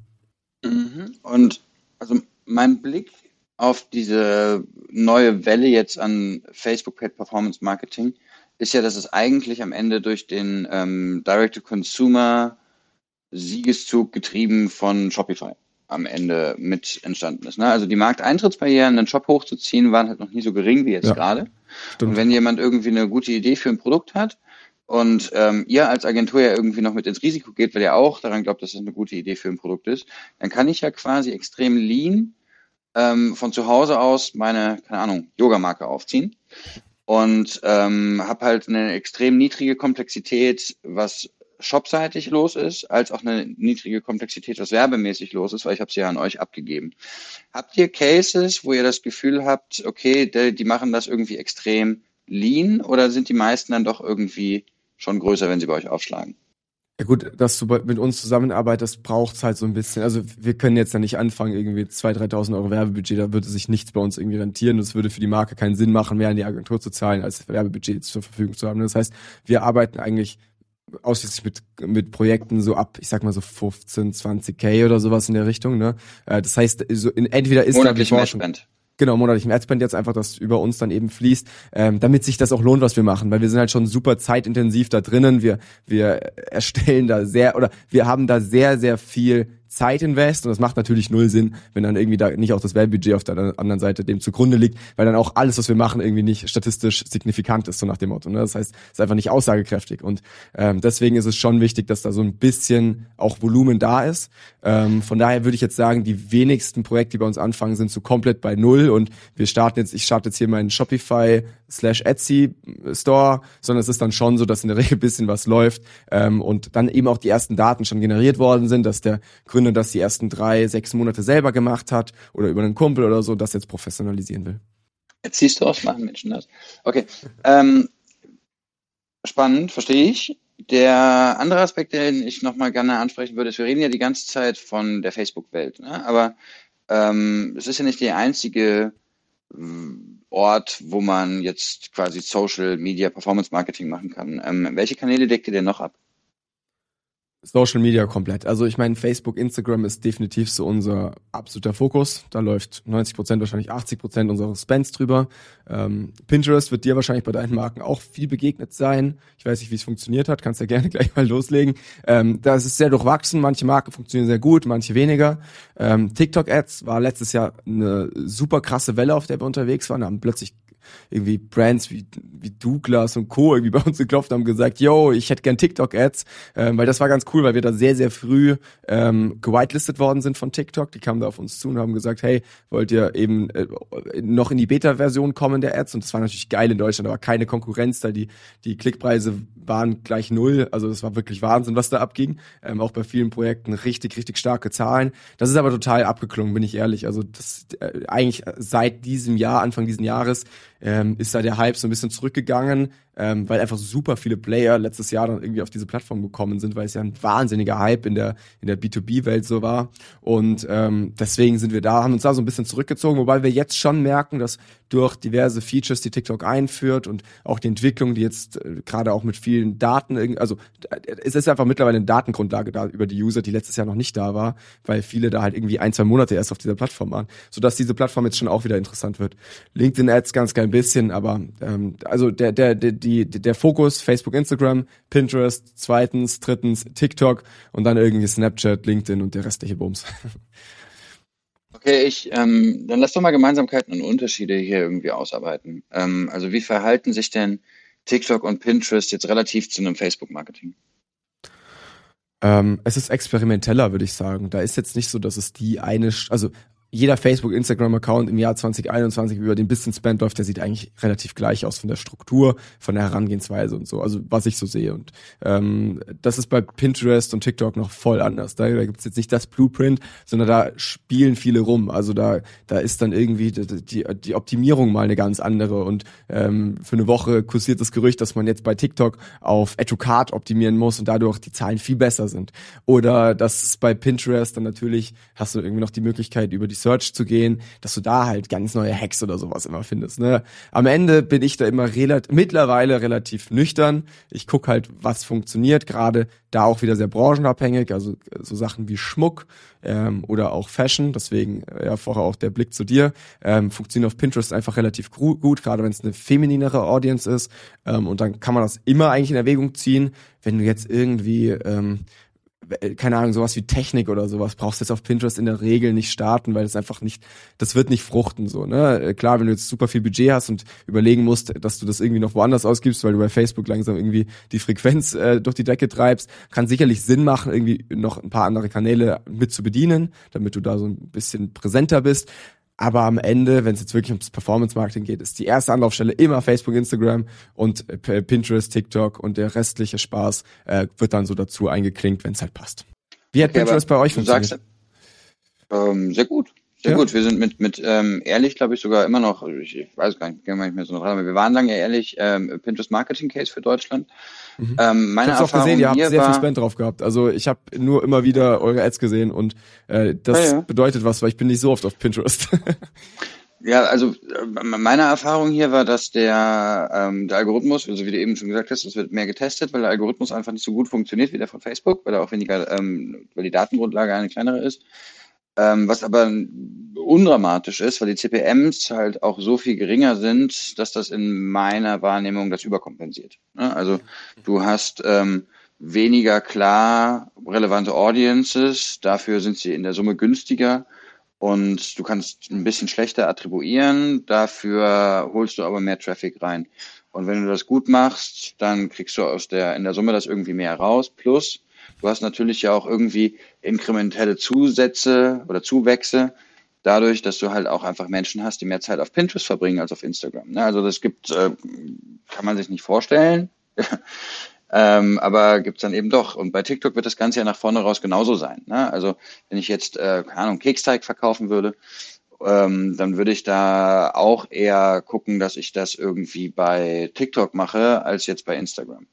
Mhm. Und also mein Blick auf diese neue Welle jetzt an Facebook Paid Performance Marketing ist ja, dass es eigentlich am Ende durch den ähm, Direct-to-Consumer Siegeszug getrieben von Shopify am Ende mit entstanden ist. Ne? Also die Markteintrittsbarrieren, einen Shop hochzuziehen, waren halt noch nie so gering wie jetzt ja, gerade. Und wenn jemand irgendwie eine gute Idee für ein Produkt hat und ähm, ihr als Agentur ja irgendwie noch mit ins Risiko geht, weil ihr auch daran glaubt, dass das eine gute Idee für ein Produkt ist, dann kann ich ja quasi extrem lean ähm, von zu Hause aus meine, keine Ahnung, Yoga-Marke aufziehen und ähm, habe halt eine extrem niedrige Komplexität, was shopseitig los ist, als auch eine niedrige Komplexität, was werbemäßig los ist, weil ich habe sie ja an euch abgegeben. Habt ihr Cases, wo ihr das Gefühl habt, okay, die, die machen das irgendwie extrem lean oder sind die meisten dann doch irgendwie schon größer, wenn sie bei euch aufschlagen? Ja gut, dass du mit uns zusammenarbeitest, braucht's halt so ein bisschen. Also wir können jetzt ja nicht anfangen, irgendwie 2.000, 3.000 Euro Werbebudget, da würde sich nichts bei uns irgendwie rentieren. Es würde für die Marke keinen Sinn machen, mehr an die Agentur zu zahlen, als Werbebudget zur Verfügung zu haben. Das heißt, wir arbeiten eigentlich ausschließlich mit, mit Projekten so ab, ich sag mal so 15, 20k oder sowas in der Richtung, ne? Äh, das heißt, so in, entweder ist Monatlich Forschung, Genau, monatlichen Adspend jetzt einfach, dass über uns dann eben fließt, ähm, damit sich das auch lohnt, was wir machen, weil wir sind halt schon super zeitintensiv da drinnen. Wir wir erstellen da sehr oder wir haben da sehr sehr viel Zeit invest und das macht natürlich null Sinn, wenn dann irgendwie da nicht auch das Werbebudget auf der anderen Seite dem zugrunde liegt, weil dann auch alles, was wir machen, irgendwie nicht statistisch signifikant ist, so nach dem Motto. Ne? Das heißt, es ist einfach nicht aussagekräftig und ähm, deswegen ist es schon wichtig, dass da so ein bisschen auch Volumen da ist. Ähm, von daher würde ich jetzt sagen, die wenigsten Projekte, die bei uns anfangen, sind so komplett bei null und wir starten jetzt, ich starte jetzt hier meinen Shopify slash Etsy Store, sondern es ist dann schon so, dass in der Regel bisschen was läuft ähm, und dann eben auch die ersten Daten schon generiert worden sind, dass der Gründer Gründer das die ersten drei, sechs Monate selber gemacht hat oder über einen Kumpel oder so, das jetzt professionalisieren will. Jetzt siehst du aus, machen Menschen das. Okay. Ähm, spannend, verstehe ich. Der andere Aspekt, den ich nochmal gerne ansprechen würde, ist, wir reden ja die ganze Zeit von der Facebook-Welt, ne? aber ähm, es ist ja nicht der einzige äh, Ort, wo man jetzt quasi Social Media Performance Marketing machen kann. Ähm, welche Kanäle deckt ihr denn noch ab? Social Media komplett. Also ich meine, Facebook, Instagram ist definitiv so unser absoluter Fokus. Da läuft 90 Prozent, wahrscheinlich 80 Prozent unseres Spends drüber. Ähm, Pinterest wird dir wahrscheinlich bei deinen Marken auch viel begegnet sein. Ich weiß nicht, wie es funktioniert hat. Kannst ja gerne gleich mal loslegen. Ähm, das ist sehr durchwachsen. Manche Marken funktionieren sehr gut, manche weniger. Ähm, TikTok-Ads war letztes Jahr eine super krasse Welle, auf der wir unterwegs waren. Da haben plötzlich irgendwie Brands wie, wie Douglas und Co. irgendwie bei uns geklopft haben gesagt, yo, ich hätte gern TikTok-Ads, ähm, weil das war ganz cool, weil wir da sehr, sehr früh ähm, gewitelistet worden sind von TikTok. Die kamen da auf uns zu und haben gesagt, hey, wollt ihr eben äh, noch in die Beta-Version kommen der Ads? Und das war natürlich geil in Deutschland, aber keine Konkurrenz da. Die, die Klickpreise waren gleich null. Also das war wirklich Wahnsinn, was da abging. Ähm, auch bei vielen Projekten richtig, richtig starke Zahlen. Das ist aber total abgeklungen, bin ich ehrlich. Also das äh, eigentlich seit diesem Jahr, Anfang diesen Jahres, ähm, ist da der Hype so ein bisschen zurückgegangen. Ähm, weil einfach super viele Player letztes Jahr dann irgendwie auf diese Plattform gekommen sind, weil es ja ein wahnsinniger Hype in der, in der B2B-Welt so war. Und ähm, deswegen sind wir da, haben uns da so ein bisschen zurückgezogen, wobei wir jetzt schon merken, dass durch diverse Features, die TikTok einführt und auch die Entwicklung, die jetzt äh, gerade auch mit vielen Daten, also äh, es ist einfach mittlerweile eine Datengrundlage da über die User, die letztes Jahr noch nicht da war, weil viele da halt irgendwie ein, zwei Monate erst auf dieser Plattform waren, sodass diese Plattform jetzt schon auch wieder interessant wird. LinkedIn Ads ganz klein bisschen, aber ähm, also der, der, der, die, der Fokus Facebook, Instagram, Pinterest, zweitens, drittens TikTok und dann irgendwie Snapchat, LinkedIn und der restliche Bums. Okay, ich, ähm, dann lass doch mal Gemeinsamkeiten und Unterschiede hier irgendwie ausarbeiten. Ähm, also wie verhalten sich denn TikTok und Pinterest jetzt relativ zu einem Facebook-Marketing? Ähm, es ist experimenteller, würde ich sagen. Da ist jetzt nicht so, dass es die eine, also jeder Facebook, Instagram-Account im Jahr 2021 über den Business Spend läuft, der sieht eigentlich relativ gleich aus von der Struktur, von der Herangehensweise und so. Also was ich so sehe. Und ähm, das ist bei Pinterest und TikTok noch voll anders. Da, da gibt's jetzt nicht das Blueprint, sondern da spielen viele rum. Also da, da ist dann irgendwie die, die Optimierung mal eine ganz andere. Und ähm, für eine Woche kursiert das Gerücht, dass man jetzt bei TikTok auf Educard optimieren muss und dadurch die Zahlen viel besser sind. Oder dass bei Pinterest dann natürlich hast du irgendwie noch die Möglichkeit über die Search zu gehen, dass du da halt ganz neue Hacks oder sowas immer findest. Ne? Am Ende bin ich da immer relativ, mittlerweile relativ nüchtern. Ich guck halt, was funktioniert, gerade da auch wieder sehr branchenabhängig, also so Sachen wie Schmuck ähm, oder auch Fashion, deswegen äh, ja vorher auch der Blick zu dir, ähm, funktionieren auf Pinterest einfach relativ gut, gerade wenn es eine femininere Audience ist ähm, und dann kann man das immer eigentlich in Erwägung ziehen, wenn du jetzt irgendwie ähm, äh, keine Ahnung, sowas wie Technik oder sowas brauchst du jetzt auf Pinterest in der Regel nicht starten, weil es einfach nicht, das wird nicht fruchten so, ne? Äh, klar, wenn du jetzt super viel Budget hast und überlegen musst, dass du das irgendwie noch woanders ausgibst, weil du bei Facebook langsam irgendwie die Frequenz äh, durch die Decke treibst, kann sicherlich Sinn machen, irgendwie noch ein paar andere Kanäle mit zu bedienen, damit du da so ein bisschen präsenter bist. Aber am Ende, wenn es jetzt wirklich ums Performance-Marketing geht, ist die erste Anlaufstelle immer Facebook, Instagram und äh, Pinterest, TikTok und der restliche Spaß äh, wird dann so dazu eingeklinkt, wenn es halt passt. Wie hat okay, Pinterest bei euch funktioniert? Sagst, ähm, sehr gut. Sehr ja. gut. Wir sind mit, mit ähm, ehrlich, glaube ich, sogar immer noch, ich, weiß gar nicht, gar nicht mehr so dran, aber wir waren lange ehrlich ähm, Pinterest Marketing Case für Deutschland. Mhm. Ähm, meine ich Erfahrung auch gesehen, ihr habt sehr viel Spend drauf gehabt. Also ich habe nur immer wieder eure Ads gesehen und äh, das ja, ja. bedeutet was, weil ich bin nicht so oft auf Pinterest. Ja, also äh, meine Erfahrung hier war, dass der, ähm, der Algorithmus, also wie du eben schon gesagt hast, es wird mehr getestet, weil der Algorithmus einfach nicht so gut funktioniert wie der von Facebook, weil er auch weniger, ähm, weil die Datengrundlage eine kleinere ist. Ähm, was aber undramatisch ist, weil die CPMs halt auch so viel geringer sind, dass das in meiner Wahrnehmung das überkompensiert. Ne? Also du hast ähm, weniger klar relevante Audiences, dafür sind sie in der Summe günstiger und du kannst ein bisschen schlechter attribuieren, dafür holst du aber mehr Traffic rein. Und wenn du das gut machst, dann kriegst du aus der in der Summe das irgendwie mehr raus. Plus Du hast natürlich ja auch irgendwie inkrementelle Zusätze oder Zuwächse, dadurch, dass du halt auch einfach Menschen hast, die mehr Zeit auf Pinterest verbringen als auf Instagram. Ne? Also das gibt, äh, kann man sich nicht vorstellen, ähm, aber gibt's dann eben doch. Und bei TikTok wird das Ganze ja nach vorne raus genauso sein. Ne? Also wenn ich jetzt, äh, keine Ahnung, Keksteig verkaufen würde, ähm, dann würde ich da auch eher gucken, dass ich das irgendwie bei TikTok mache, als jetzt bei Instagram.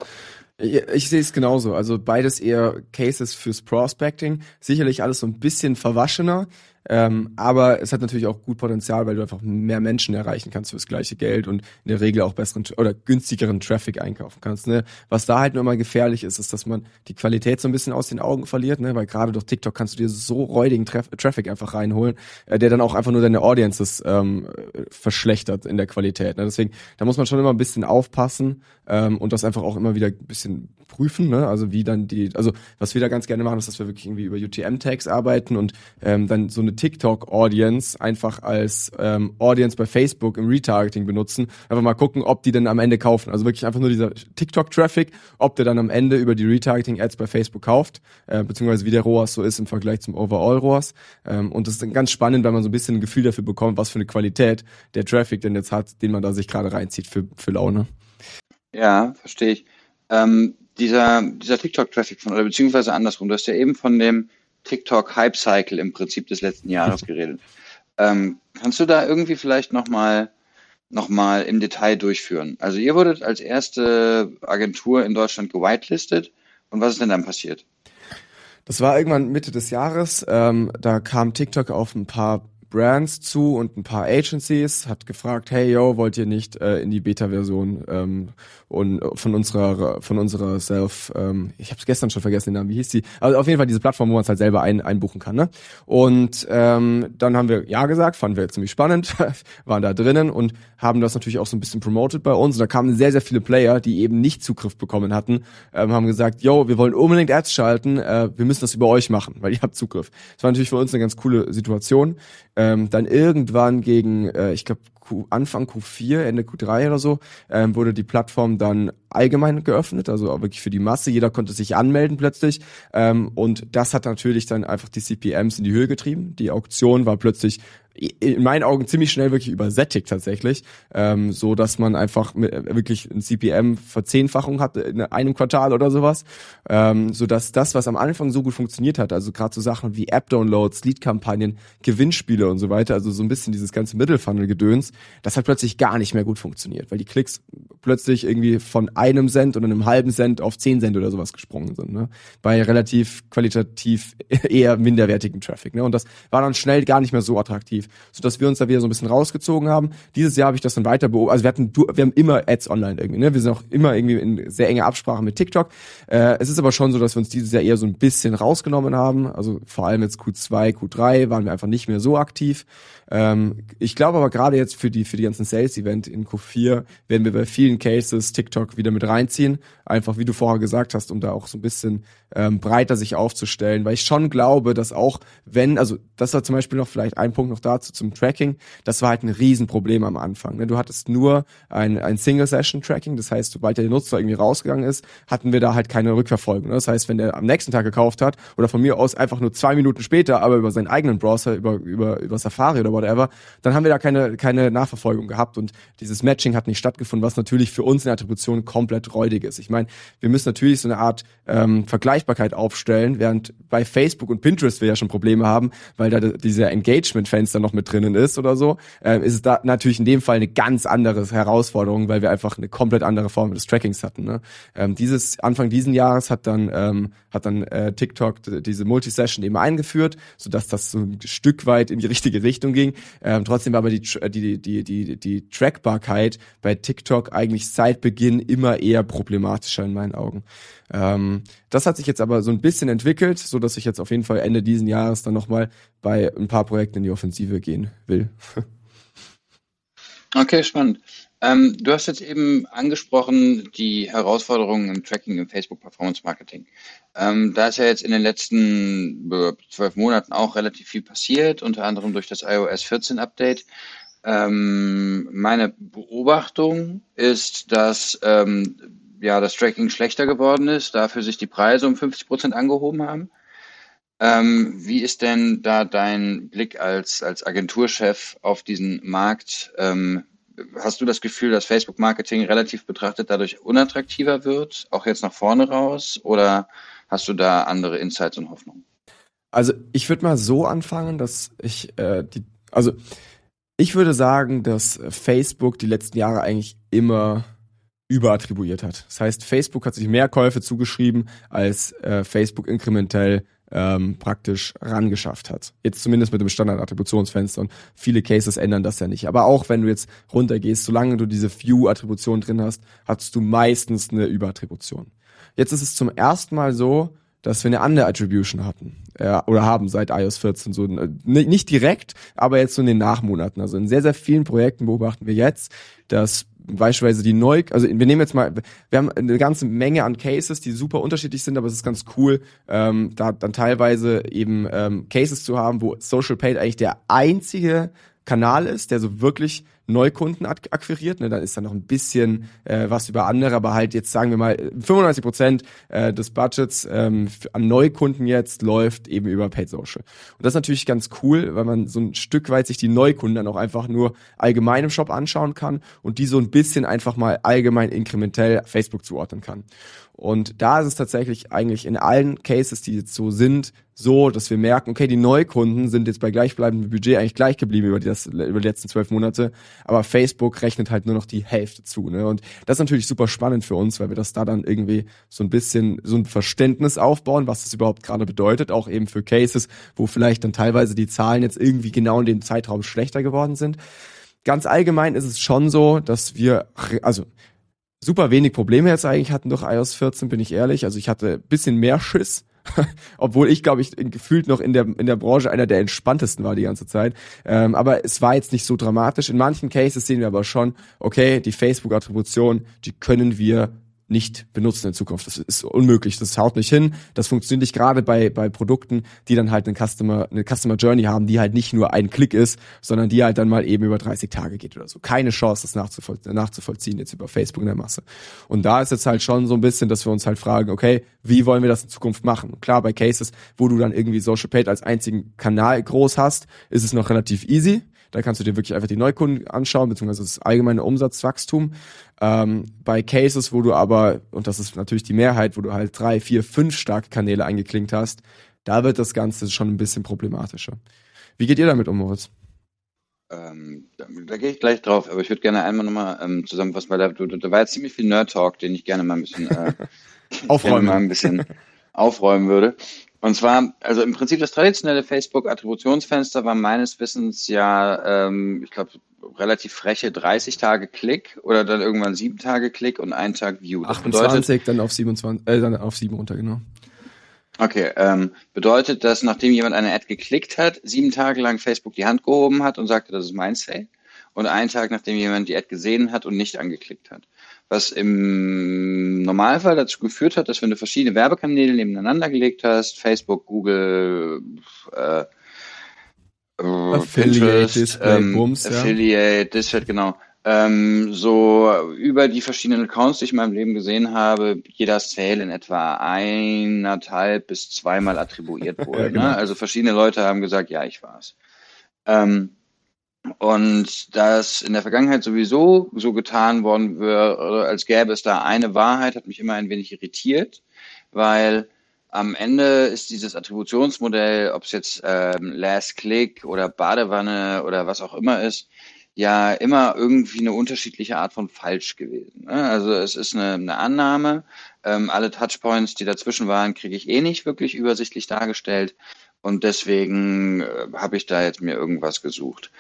Ich sehe es genauso. Also beides eher Cases fürs Prospecting. Sicherlich alles so ein bisschen verwaschener. Ähm, aber es hat natürlich auch gut Potenzial, weil du einfach mehr Menschen erreichen kannst fürs gleiche Geld und in der Regel auch besseren oder günstigeren Traffic einkaufen kannst. Ne? Was da halt nur mal gefährlich ist, ist, dass man die Qualität so ein bisschen aus den Augen verliert, ne? weil gerade durch TikTok kannst du dir so räudigen Traf Traffic einfach reinholen, äh, der dann auch einfach nur deine Audiences ähm, verschlechtert in der Qualität. Ne? Deswegen, da muss man schon immer ein bisschen aufpassen ähm, und das einfach auch immer wieder ein bisschen prüfen. Ne? Also wie dann die, also was wir da ganz gerne machen, ist, dass wir wirklich irgendwie über UTM-Tags arbeiten und ähm, dann so eine TikTok-Audience einfach als ähm, Audience bei Facebook im Retargeting benutzen. Einfach mal gucken, ob die dann am Ende kaufen. Also wirklich einfach nur dieser TikTok-Traffic, ob der dann am Ende über die Retargeting-Ads bei Facebook kauft, äh, beziehungsweise wie der ROAS so ist im Vergleich zum Overall-ROAS. Ähm, und das ist dann ganz spannend, weil man so ein bisschen ein Gefühl dafür bekommt, was für eine Qualität der Traffic denn jetzt hat, den man da sich gerade reinzieht für, für Laune. Ja, verstehe ich. Ähm, dieser, dieser TikTok-Traffic von, oder beziehungsweise andersrum, du hast ja eben von dem TikTok-Hype-Cycle im Prinzip des letzten Jahres geredet. Ähm, kannst du da irgendwie vielleicht nochmal nochmal im Detail durchführen. Also ihr wurdet als erste Agentur in Deutschland gewitelistet. Und was ist denn dann passiert? Das war irgendwann Mitte des Jahres. Ähm, da kam TikTok auf ein paar Brands zu und ein paar Agencies, hat gefragt, hey yo, wollt ihr nicht äh, in die Beta-Version ähm, und von unserer von unserer Self, ähm, ich habe es gestern schon vergessen den Namen, wie hieß die? Also auf jeden Fall diese Plattform, wo man es halt selber ein, einbuchen kann. Ne? Und ähm, dann haben wir ja gesagt, fanden wir ziemlich spannend, waren da drinnen und haben das natürlich auch so ein bisschen promoted bei uns. Und da kamen sehr sehr viele Player, die eben nicht Zugriff bekommen hatten, ähm, haben gesagt, yo, wir wollen unbedingt Ads schalten, äh, wir müssen das über euch machen, weil ihr habt Zugriff. Das war natürlich für uns eine ganz coole Situation. Ähm, dann irgendwann gegen, äh, ich glaube, Anfang Q4, Ende Q3 oder so, ähm, wurde die Plattform dann allgemein geöffnet, also auch wirklich für die Masse. Jeder konnte sich anmelden plötzlich. Ähm, und das hat natürlich dann einfach die CPMs in die Höhe getrieben. Die Auktion war plötzlich in meinen Augen ziemlich schnell wirklich übersättigt tatsächlich, ähm, so dass man einfach mit, äh, wirklich ein CPM Verzehnfachung hatte in einem Quartal oder sowas, ähm, so dass das, was am Anfang so gut funktioniert hat, also gerade so Sachen wie App-Downloads, Lead-Kampagnen, Gewinnspiele und so weiter, also so ein bisschen dieses ganze Mittelfunnel-Gedöns, das hat plötzlich gar nicht mehr gut funktioniert, weil die Klicks plötzlich irgendwie von einem Cent oder einem halben Cent auf zehn Cent oder sowas gesprungen sind, ne? bei relativ qualitativ eher minderwertigen Traffic. Ne? Und das war dann schnell gar nicht mehr so attraktiv sodass wir uns da wieder so ein bisschen rausgezogen haben. Dieses Jahr habe ich das dann weiter beobachtet. Also wir hatten, wir haben immer Ads online irgendwie, ne? Wir sind auch immer irgendwie in sehr enger Absprache mit TikTok. Äh, es ist aber schon so, dass wir uns dieses Jahr eher so ein bisschen rausgenommen haben. Also vor allem jetzt Q2, Q3 waren wir einfach nicht mehr so aktiv. Ähm, ich glaube aber gerade jetzt für die, für die ganzen Sales-Event in Q4 werden wir bei vielen Cases TikTok wieder mit reinziehen. Einfach, wie du vorher gesagt hast, um da auch so ein bisschen ähm, breiter sich aufzustellen, weil ich schon glaube, dass auch wenn, also das war zum Beispiel noch vielleicht ein Punkt noch dazu zum Tracking, das war halt ein Riesenproblem am Anfang. Ne? Du hattest nur ein, ein Single-Session-Tracking, das heißt, sobald der Nutzer irgendwie rausgegangen ist, hatten wir da halt keine Rückverfolgung. Ne? Das heißt, wenn der am nächsten Tag gekauft hat oder von mir aus einfach nur zwei Minuten später, aber über seinen eigenen Browser, über, über, über Safari oder whatever, dann haben wir da keine, keine Nachverfolgung gehabt und dieses Matching hat nicht stattgefunden, was natürlich für uns in der Attribution komplett räudig ist. Ich meine, wir müssen natürlich so eine Art ähm, Vergleichbarkeit aufstellen, während bei Facebook und Pinterest wir ja schon Probleme haben, weil da dieser Engagement-Fenster noch mit drinnen ist oder so, äh, ist es da natürlich in dem Fall eine ganz andere Herausforderung, weil wir einfach eine komplett andere Form des Trackings hatten. Ne? Ähm, dieses Anfang diesen Jahres hat dann ähm, hat dann äh, TikTok diese Multisession eben eingeführt, sodass das so ein Stück weit in die richtige Richtung ging. Ähm, trotzdem war aber die, die, die, die, die Trackbarkeit bei TikTok eigentlich seit Beginn immer eher problematischer in meinen Augen. Ähm, das hat sich jetzt aber so ein bisschen entwickelt, so dass ich jetzt auf jeden Fall Ende diesen Jahres dann nochmal bei ein paar Projekten in die Offensive gehen will. Okay, spannend. Ähm, du hast jetzt eben angesprochen die Herausforderungen im Tracking im Facebook Performance Marketing. Ähm, da ist ja jetzt in den letzten äh, zwölf Monaten auch relativ viel passiert, unter anderem durch das iOS 14 Update. Ähm, meine Beobachtung ist, dass ähm, ja das Tracking schlechter geworden ist, dafür sich die Preise um 50 Prozent angehoben haben. Ähm, wie ist denn da dein Blick als, als Agenturchef auf diesen Markt? Ähm, hast du das Gefühl, dass Facebook-Marketing relativ betrachtet dadurch unattraktiver wird, auch jetzt nach vorne raus? Oder hast du da andere Insights und Hoffnungen? Also ich würde mal so anfangen, dass ich äh, die, also ich würde sagen, dass Facebook die letzten Jahre eigentlich immer überattribuiert hat. Das heißt, Facebook hat sich mehr Käufe zugeschrieben, als äh, Facebook inkrementell ähm, praktisch rangeschafft hat. Jetzt zumindest mit dem Standard-Attributionsfenster und viele Cases ändern das ja nicht. Aber auch wenn du jetzt runtergehst, solange du diese View-Attribution drin hast, hast du meistens eine Überattribution. Jetzt ist es zum ersten Mal so, dass wir eine andere Attribution hatten äh, oder haben seit iOS 14 so äh, nicht direkt, aber jetzt so in den Nachmonaten. Also in sehr sehr vielen Projekten beobachten wir jetzt, dass beispielsweise die neu, also wir nehmen jetzt mal, wir haben eine ganze Menge an Cases, die super unterschiedlich sind, aber es ist ganz cool, ähm, da dann teilweise eben ähm, Cases zu haben, wo Social Paid eigentlich der einzige Kanal ist, der so wirklich Neukunden ak akquiriert. Ne? Dann ist da noch ein bisschen äh, was über andere, aber halt jetzt sagen wir mal 95 Prozent äh, des Budgets ähm, an Neukunden jetzt läuft eben über Paid Social. Und das ist natürlich ganz cool, weil man so ein Stück weit sich die Neukunden dann auch einfach nur allgemein im Shop anschauen kann und die so ein bisschen einfach mal allgemein inkrementell Facebook zuordnen kann. Und da ist es tatsächlich eigentlich in allen Cases, die jetzt so sind, so, dass wir merken, okay, die Neukunden sind jetzt bei gleichbleibendem Budget eigentlich gleich geblieben über, das, über die letzten zwölf Monate, aber Facebook rechnet halt nur noch die Hälfte zu. Ne? Und das ist natürlich super spannend für uns, weil wir das da dann irgendwie so ein bisschen so ein Verständnis aufbauen, was das überhaupt gerade bedeutet, auch eben für Cases, wo vielleicht dann teilweise die Zahlen jetzt irgendwie genau in dem Zeitraum schlechter geworden sind. Ganz allgemein ist es schon so, dass wir, also super wenig Probleme jetzt eigentlich hatten durch iOS 14, bin ich ehrlich. Also ich hatte bisschen mehr Schiss, obwohl ich glaube ich gefühlt noch in der in der Branche einer der entspanntesten war die ganze Zeit. Ähm, aber es war jetzt nicht so dramatisch. In manchen Cases sehen wir aber schon, okay, die Facebook-Attribution, die können wir nicht benutzen in Zukunft. Das ist unmöglich, das haut nicht hin. Das funktioniert nicht gerade bei, bei Produkten, die dann halt eine Customer, eine Customer Journey haben, die halt nicht nur ein Klick ist, sondern die halt dann mal eben über 30 Tage geht oder so. Keine Chance, das nachzuvoll nachzuvollziehen jetzt über Facebook in der Masse. Und da ist jetzt halt schon so ein bisschen, dass wir uns halt fragen, okay, wie wollen wir das in Zukunft machen? Klar, bei Cases, wo du dann irgendwie Social Paid als einzigen Kanal groß hast, ist es noch relativ easy. Da kannst du dir wirklich einfach die Neukunden anschauen, beziehungsweise das allgemeine Umsatzwachstum. Ähm, bei Cases, wo du aber, und das ist natürlich die Mehrheit, wo du halt drei, vier, fünf starke Kanäle eingeklinkt hast, da wird das Ganze schon ein bisschen problematischer. Wie geht ihr damit um, Moritz? Ähm, da, da gehe ich gleich drauf, aber ich würde gerne einmal nochmal ähm, zusammenfassen, weil da, da, da war jetzt ziemlich viel Nerd-Talk, den ich gerne mal ein bisschen äh, aufräumen. mal ein bisschen aufräumen würde. Und zwar, also im Prinzip das traditionelle Facebook-Attributionsfenster war meines Wissens ja, ähm, ich glaube, relativ freche 30 Tage Klick oder dann irgendwann 7 Tage Klick und ein Tag View. Das 28, bedeutet, dann auf 27, äh, dann auf 7 runter, genau. Okay, ähm, bedeutet das, nachdem jemand eine Ad geklickt hat, sieben Tage lang Facebook die Hand gehoben hat und sagte, das ist mein Sale, und einen Tag, nachdem jemand die Ad gesehen hat und nicht angeklickt hat was im Normalfall dazu geführt hat, dass wenn du verschiedene Werbekanäle nebeneinander gelegt hast, Facebook, Google, äh, äh Affiliate, Display, ähm, Bums, Affiliate, ja. Display, genau. Ähm, so über die verschiedenen Accounts, die ich in meinem Leben gesehen habe, jeder Sale in etwa eineinhalb bis zweimal attribuiert wurde. ja, genau. ne? Also verschiedene Leute haben gesagt, ja, ich war's. Ähm, und das in der Vergangenheit sowieso so getan worden wäre, als gäbe es da eine Wahrheit, hat mich immer ein wenig irritiert, weil am Ende ist dieses Attributionsmodell, ob es jetzt ähm, Last Click oder Badewanne oder was auch immer ist, ja immer irgendwie eine unterschiedliche Art von falsch gewesen. Ne? Also es ist eine, eine Annahme, ähm, alle Touchpoints, die dazwischen waren, kriege ich eh nicht wirklich übersichtlich dargestellt und deswegen äh, habe ich da jetzt mir irgendwas gesucht.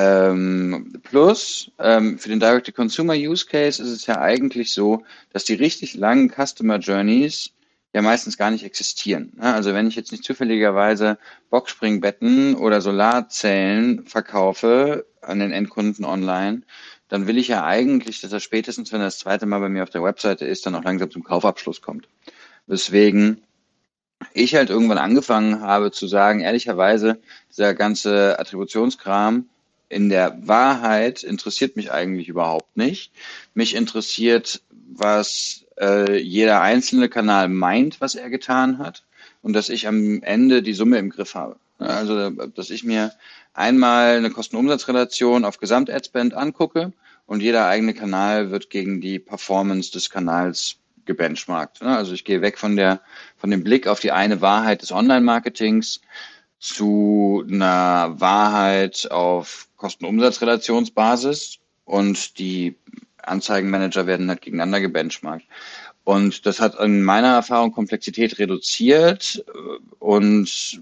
Ähm, plus, ähm, für den Direct-to-Consumer-Use-Case ist es ja eigentlich so, dass die richtig langen Customer Journeys ja meistens gar nicht existieren. Ne? Also wenn ich jetzt nicht zufälligerweise Boxspringbetten oder Solarzellen verkaufe an den Endkunden online, dann will ich ja eigentlich, dass er spätestens, wenn er das zweite Mal bei mir auf der Webseite ist, dann auch langsam zum Kaufabschluss kommt. Weswegen ich halt irgendwann angefangen habe zu sagen, ehrlicherweise, dieser ganze Attributionskram, in der Wahrheit interessiert mich eigentlich überhaupt nicht. Mich interessiert, was äh, jeder einzelne Kanal meint, was er getan hat und dass ich am Ende die Summe im Griff habe. Also, dass ich mir einmal eine Kosten-Umsatz-Relation auf Gesamt-Adspend angucke und jeder eigene Kanal wird gegen die Performance des Kanals gebenchmarkt. Also ich gehe weg von der, von dem Blick auf die eine Wahrheit des Online-Marketings zu einer Wahrheit auf Kosten-Umsatz-Relationsbasis und die Anzeigenmanager werden halt gegeneinander gebenchmarkt. Und das hat in meiner Erfahrung Komplexität reduziert und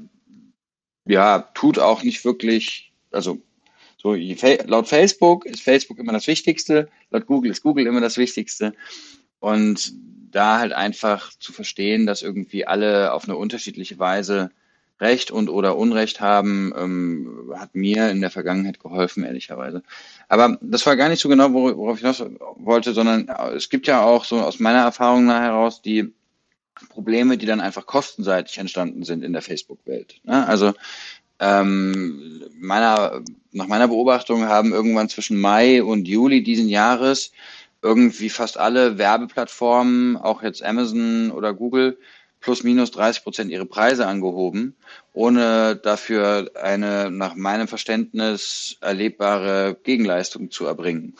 ja, tut auch nicht wirklich, also so laut Facebook ist Facebook immer das Wichtigste, laut Google ist Google immer das Wichtigste. Und da halt einfach zu verstehen, dass irgendwie alle auf eine unterschiedliche Weise Recht und oder Unrecht haben, ähm, hat mir in der Vergangenheit geholfen, ehrlicherweise. Aber das war gar nicht so genau, worauf ich hinaus wollte, sondern es gibt ja auch so aus meiner Erfahrung heraus die Probleme, die dann einfach kostenseitig entstanden sind in der Facebook-Welt. Ne? Also ähm, meiner, nach meiner Beobachtung haben irgendwann zwischen Mai und Juli diesen Jahres irgendwie fast alle Werbeplattformen, auch jetzt Amazon oder Google, plus minus 30 Prozent ihre Preise angehoben, ohne dafür eine nach meinem Verständnis erlebbare Gegenleistung zu erbringen.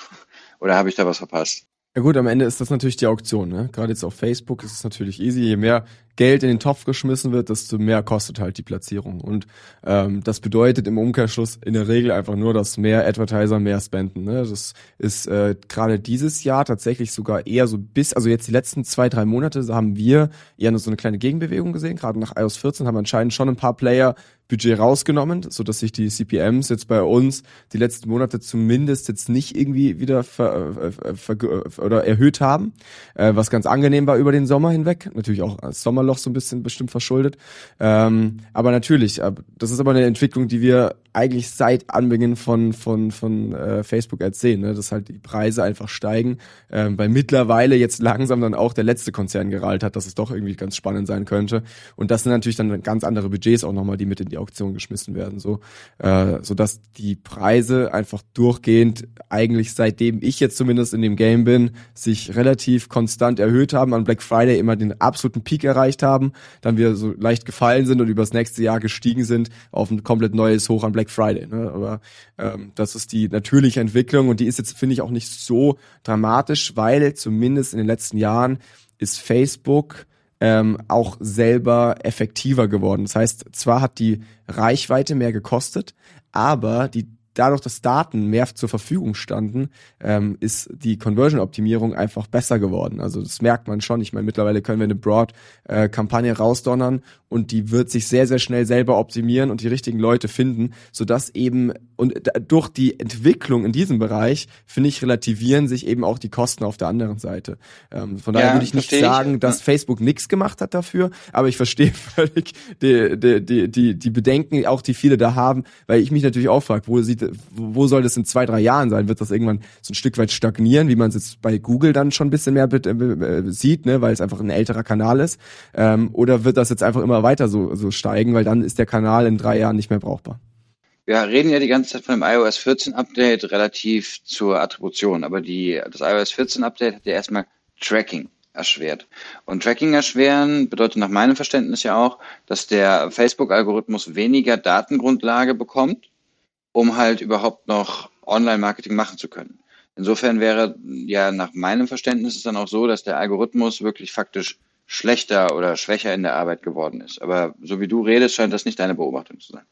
Oder habe ich da was verpasst? Ja gut, am Ende ist das natürlich die Auktion. Ne? Gerade jetzt auf Facebook ist es natürlich easy. Je mehr Geld in den Topf geschmissen wird, desto mehr kostet halt die Platzierung. Und ähm, das bedeutet im Umkehrschluss in der Regel einfach nur, dass mehr Advertiser mehr spenden. Ne? Das ist äh, gerade dieses Jahr tatsächlich sogar eher so bis, also jetzt die letzten zwei, drei Monate haben wir eher nur so eine kleine Gegenbewegung gesehen. Gerade nach iOS 14 haben anscheinend schon ein paar Player Budget rausgenommen, so dass sich die CPMs jetzt bei uns die letzten Monate zumindest jetzt nicht irgendwie wieder ver, äh, ver, oder erhöht haben, äh, was ganz angenehm war über den Sommer hinweg. Natürlich auch als Sommerloch so ein bisschen bestimmt verschuldet. Ähm, aber natürlich, das ist aber eine Entwicklung, die wir eigentlich seit Anbeginn von von von äh, Facebook Ads sehen, ne? dass halt die Preise einfach steigen, ähm, weil mittlerweile jetzt langsam dann auch der letzte Konzern gerallt hat, dass es doch irgendwie ganz spannend sein könnte. Und das sind natürlich dann ganz andere Budgets auch nochmal, die mit in die Auktion geschmissen werden, so äh, so dass die Preise einfach durchgehend eigentlich seitdem ich jetzt zumindest in dem Game bin, sich relativ konstant erhöht haben, an Black Friday immer den absoluten Peak erreicht haben, dann wieder so leicht gefallen sind und übers nächste Jahr gestiegen sind auf ein komplett neues Hoch an Black Friday. Ne? Aber ähm, das ist die natürliche Entwicklung und die ist jetzt, finde ich, auch nicht so dramatisch, weil zumindest in den letzten Jahren ist Facebook ähm, auch selber effektiver geworden. Das heißt, zwar hat die Reichweite mehr gekostet, aber die dadurch, dass Daten mehr zur Verfügung standen, ähm, ist die Conversion-Optimierung einfach besser geworden. Also das merkt man schon. Ich meine, mittlerweile können wir eine Broad-Kampagne äh, rausdonnern und die wird sich sehr, sehr schnell selber optimieren und die richtigen Leute finden, sodass eben und durch die Entwicklung in diesem Bereich, finde ich, relativieren sich eben auch die Kosten auf der anderen Seite. Ähm, von daher ja, würde ich nicht sagen, ich. dass Facebook nichts gemacht hat dafür, aber ich verstehe völlig die, die, die, die, die Bedenken, auch die viele da haben, weil ich mich natürlich auch frage, wo, sieht, wo soll das in zwei, drei Jahren sein? Wird das irgendwann so ein Stück weit stagnieren, wie man es jetzt bei Google dann schon ein bisschen mehr sieht, ne, weil es einfach ein älterer Kanal ist? Ähm, oder wird das jetzt einfach immer weiter so, so steigen, weil dann ist der Kanal in drei Jahren nicht mehr brauchbar? Wir reden ja die ganze Zeit von dem iOS 14 Update relativ zur Attribution, aber die, das iOS 14 Update hat ja erstmal Tracking erschwert. Und Tracking erschweren bedeutet nach meinem Verständnis ja auch, dass der Facebook-Algorithmus weniger Datengrundlage bekommt, um halt überhaupt noch Online-Marketing machen zu können. Insofern wäre ja nach meinem Verständnis es dann auch so, dass der Algorithmus wirklich faktisch schlechter oder schwächer in der Arbeit geworden ist. Aber so wie du redest, scheint das nicht deine Beobachtung zu sein.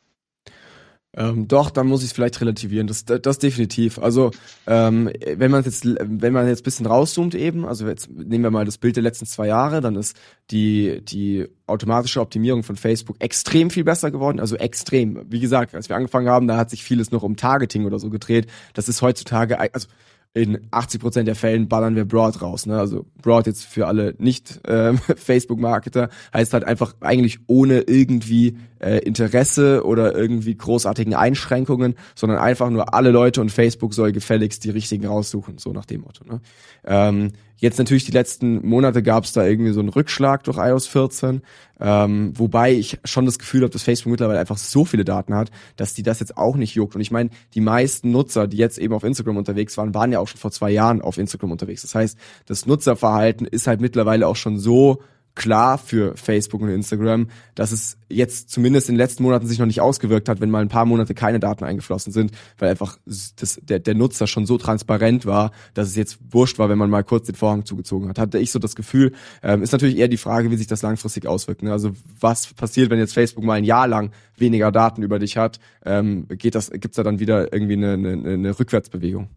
Ähm, doch, dann muss ich es vielleicht relativieren. Das, das, das definitiv. Also ähm, wenn man jetzt, wenn man jetzt bisschen rauszoomt eben, also jetzt nehmen wir mal das Bild der letzten zwei Jahre, dann ist die die automatische Optimierung von Facebook extrem viel besser geworden. Also extrem. Wie gesagt, als wir angefangen haben, da hat sich vieles noch um Targeting oder so gedreht. Das ist heutzutage, also in 80 Prozent der Fällen ballern wir Broad raus. Ne? Also Broad jetzt für alle nicht ähm, Facebook-Marketer heißt halt einfach eigentlich ohne irgendwie äh, Interesse oder irgendwie großartigen Einschränkungen, sondern einfach nur alle Leute und Facebook soll gefälligst die richtigen raussuchen, so nach dem Motto. Ne? Ähm, Jetzt natürlich die letzten Monate gab es da irgendwie so einen Rückschlag durch iOS 14, ähm, wobei ich schon das Gefühl habe, dass Facebook mittlerweile einfach so viele Daten hat, dass die das jetzt auch nicht juckt. Und ich meine, die meisten Nutzer, die jetzt eben auf Instagram unterwegs waren, waren ja auch schon vor zwei Jahren auf Instagram unterwegs. Das heißt, das Nutzerverhalten ist halt mittlerweile auch schon so klar für Facebook und Instagram, dass es jetzt zumindest in den letzten Monaten sich noch nicht ausgewirkt hat, wenn mal ein paar Monate keine Daten eingeflossen sind, weil einfach das, der, der Nutzer schon so transparent war, dass es jetzt wurscht war, wenn man mal kurz den Vorhang zugezogen hat. Hatte ich so das Gefühl, ähm, ist natürlich eher die Frage, wie sich das langfristig auswirkt. Ne? Also was passiert, wenn jetzt Facebook mal ein Jahr lang weniger Daten über dich hat? Ähm, geht das, gibt's da dann wieder irgendwie eine, eine, eine Rückwärtsbewegung?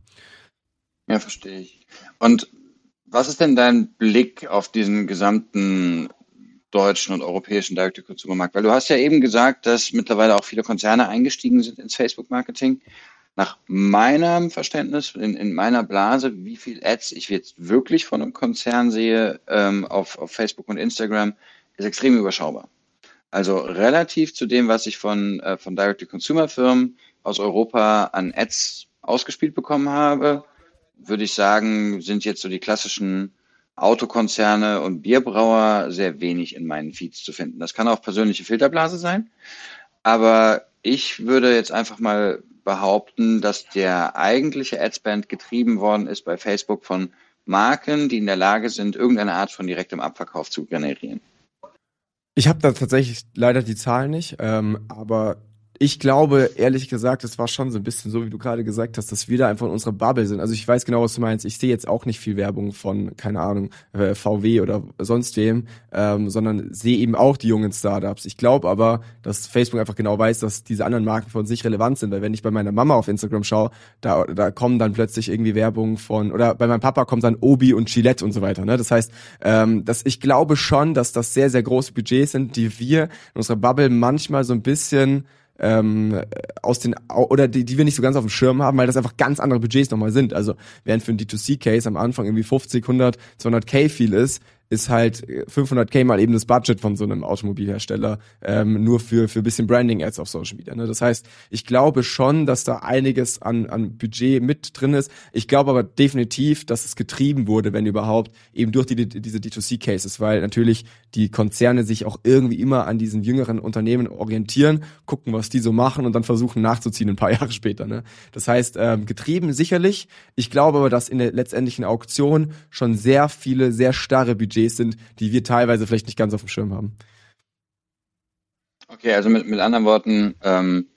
Ja, verstehe ich. Und was ist denn dein Blick auf diesen gesamten deutschen und europäischen Direct-to-Consumer-Markt? Weil du hast ja eben gesagt, dass mittlerweile auch viele Konzerne eingestiegen sind ins Facebook-Marketing. Nach meinem Verständnis, in, in, meiner Blase, wie viel Ads ich jetzt wirklich von einem Konzern sehe ähm, auf, auf Facebook und Instagram, ist extrem überschaubar. Also relativ zu dem, was ich von, äh, von Direct-to-Consumer-Firmen aus Europa an Ads ausgespielt bekommen habe, würde ich sagen, sind jetzt so die klassischen Autokonzerne und Bierbrauer sehr wenig in meinen Feeds zu finden. Das kann auch persönliche Filterblase sein, aber ich würde jetzt einfach mal behaupten, dass der eigentliche Adspend getrieben worden ist bei Facebook von Marken, die in der Lage sind, irgendeine Art von direktem Abverkauf zu generieren. Ich habe da tatsächlich leider die Zahlen nicht, ähm, aber ich glaube, ehrlich gesagt, es war schon so ein bisschen so, wie du gerade gesagt hast, dass wir da einfach in unserer Bubble sind. Also ich weiß genau, was du meinst. Ich sehe jetzt auch nicht viel Werbung von, keine Ahnung, äh, VW oder sonst wem, ähm, sondern sehe eben auch die jungen Startups. Ich glaube aber, dass Facebook einfach genau weiß, dass diese anderen Marken von sich relevant sind. Weil wenn ich bei meiner Mama auf Instagram schaue, da, da kommen dann plötzlich irgendwie Werbung von, oder bei meinem Papa kommt dann Obi und Gillette und so weiter. Ne? Das heißt, ähm, dass ich glaube schon, dass das sehr, sehr große Budgets sind, die wir in unserer Bubble manchmal so ein bisschen ähm, aus den oder die, die wir nicht so ganz auf dem Schirm haben, weil das einfach ganz andere Budgets nochmal sind. Also während für ein D2C-Case am Anfang irgendwie 50, 100, 200k viel ist, ist halt 500k mal eben das Budget von so einem Automobilhersteller ähm, nur für für bisschen Branding-Ads auf Social Media. Ne? Das heißt, ich glaube schon, dass da einiges an an Budget mit drin ist. Ich glaube aber definitiv, dass es getrieben wurde, wenn überhaupt, eben durch die, diese D2C-Cases, weil natürlich die Konzerne sich auch irgendwie immer an diesen jüngeren Unternehmen orientieren, gucken, was die so machen und dann versuchen nachzuziehen ein paar Jahre später. Ne? Das heißt, ähm, getrieben sicherlich. Ich glaube aber, dass in der letztendlichen Auktion schon sehr viele, sehr starre Budgets sind, die wir teilweise vielleicht nicht ganz auf dem Schirm haben. Okay, also mit, mit anderen Worten, ähm,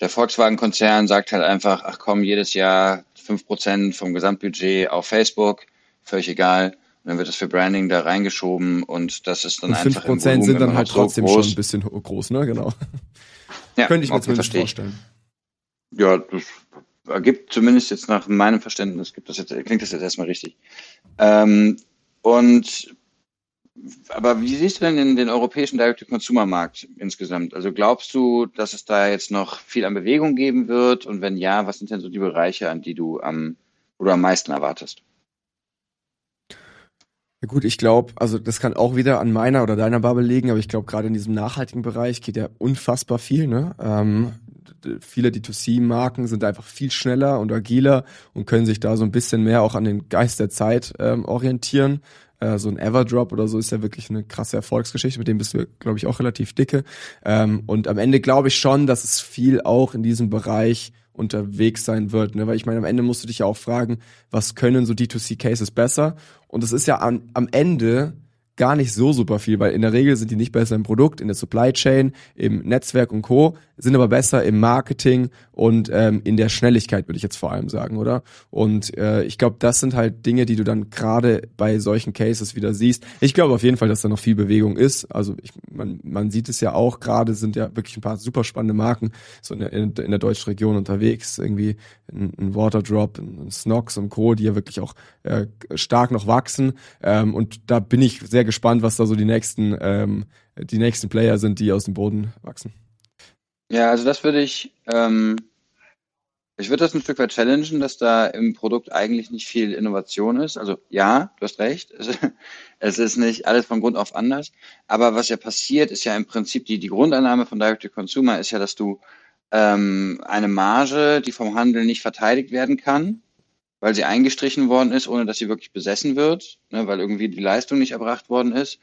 der Volkswagen-Konzern sagt halt einfach, ach komm, jedes Jahr fünf Prozent vom Gesamtbudget auf Facebook, völlig egal. Und dann wird das für Branding da reingeschoben und das ist dann und einfach. 5% sind dann halt trotzdem so schon ein bisschen groß, ne? Genau. Ja, Könnte ich mir zumindest vorstellen. Ja, das ergibt zumindest jetzt nach meinem Verständnis, gibt das jetzt, klingt das jetzt erstmal richtig. Ähm, und aber wie siehst du denn den, den europäischen Direct-to-Consumer-Markt insgesamt? Also glaubst du, dass es da jetzt noch viel an Bewegung geben wird? Und wenn ja, was sind denn so die Bereiche, an die du am, wo du am meisten erwartest? Ja gut, ich glaube, also das kann auch wieder an meiner oder deiner Bubble liegen, aber ich glaube, gerade in diesem nachhaltigen Bereich geht ja unfassbar viel. Ne? Ähm, viele D2C-Marken sind einfach viel schneller und agiler und können sich da so ein bisschen mehr auch an den Geist der Zeit ähm, orientieren. Äh, so ein Everdrop oder so ist ja wirklich eine krasse Erfolgsgeschichte, mit dem bist du, glaube ich, auch relativ dicke. Ähm, und am Ende glaube ich schon, dass es viel auch in diesem Bereich unterwegs sein wird. Ne? Weil ich meine, am Ende musst du dich ja auch fragen, was können so D2C-Cases besser? Und es ist ja am, am Ende gar nicht so super viel, weil in der Regel sind die nicht besser im Produkt, in der Supply Chain, im Netzwerk und Co sind aber besser im Marketing und ähm, in der Schnelligkeit, würde ich jetzt vor allem sagen, oder? Und äh, ich glaube, das sind halt Dinge, die du dann gerade bei solchen Cases wieder siehst. Ich glaube auf jeden Fall, dass da noch viel Bewegung ist. Also ich, man, man sieht es ja auch, gerade sind ja wirklich ein paar super spannende Marken so in der, in, in der deutschen Region unterwegs. Irgendwie ein, ein Waterdrop, ein Snox und Co., die ja wirklich auch äh, stark noch wachsen. Ähm, und da bin ich sehr gespannt, was da so die nächsten, ähm, die nächsten Player sind, die aus dem Boden wachsen. Ja, also das würde ich, ähm, ich würde das ein Stück weit challengen, dass da im Produkt eigentlich nicht viel Innovation ist. Also ja, du hast recht, es ist nicht alles von Grund auf anders. Aber was ja passiert, ist ja im Prinzip die, die Grundannahme von Direct to Consumer ist ja, dass du ähm, eine Marge, die vom Handel nicht verteidigt werden kann, weil sie eingestrichen worden ist, ohne dass sie wirklich besessen wird, ne, weil irgendwie die Leistung nicht erbracht worden ist,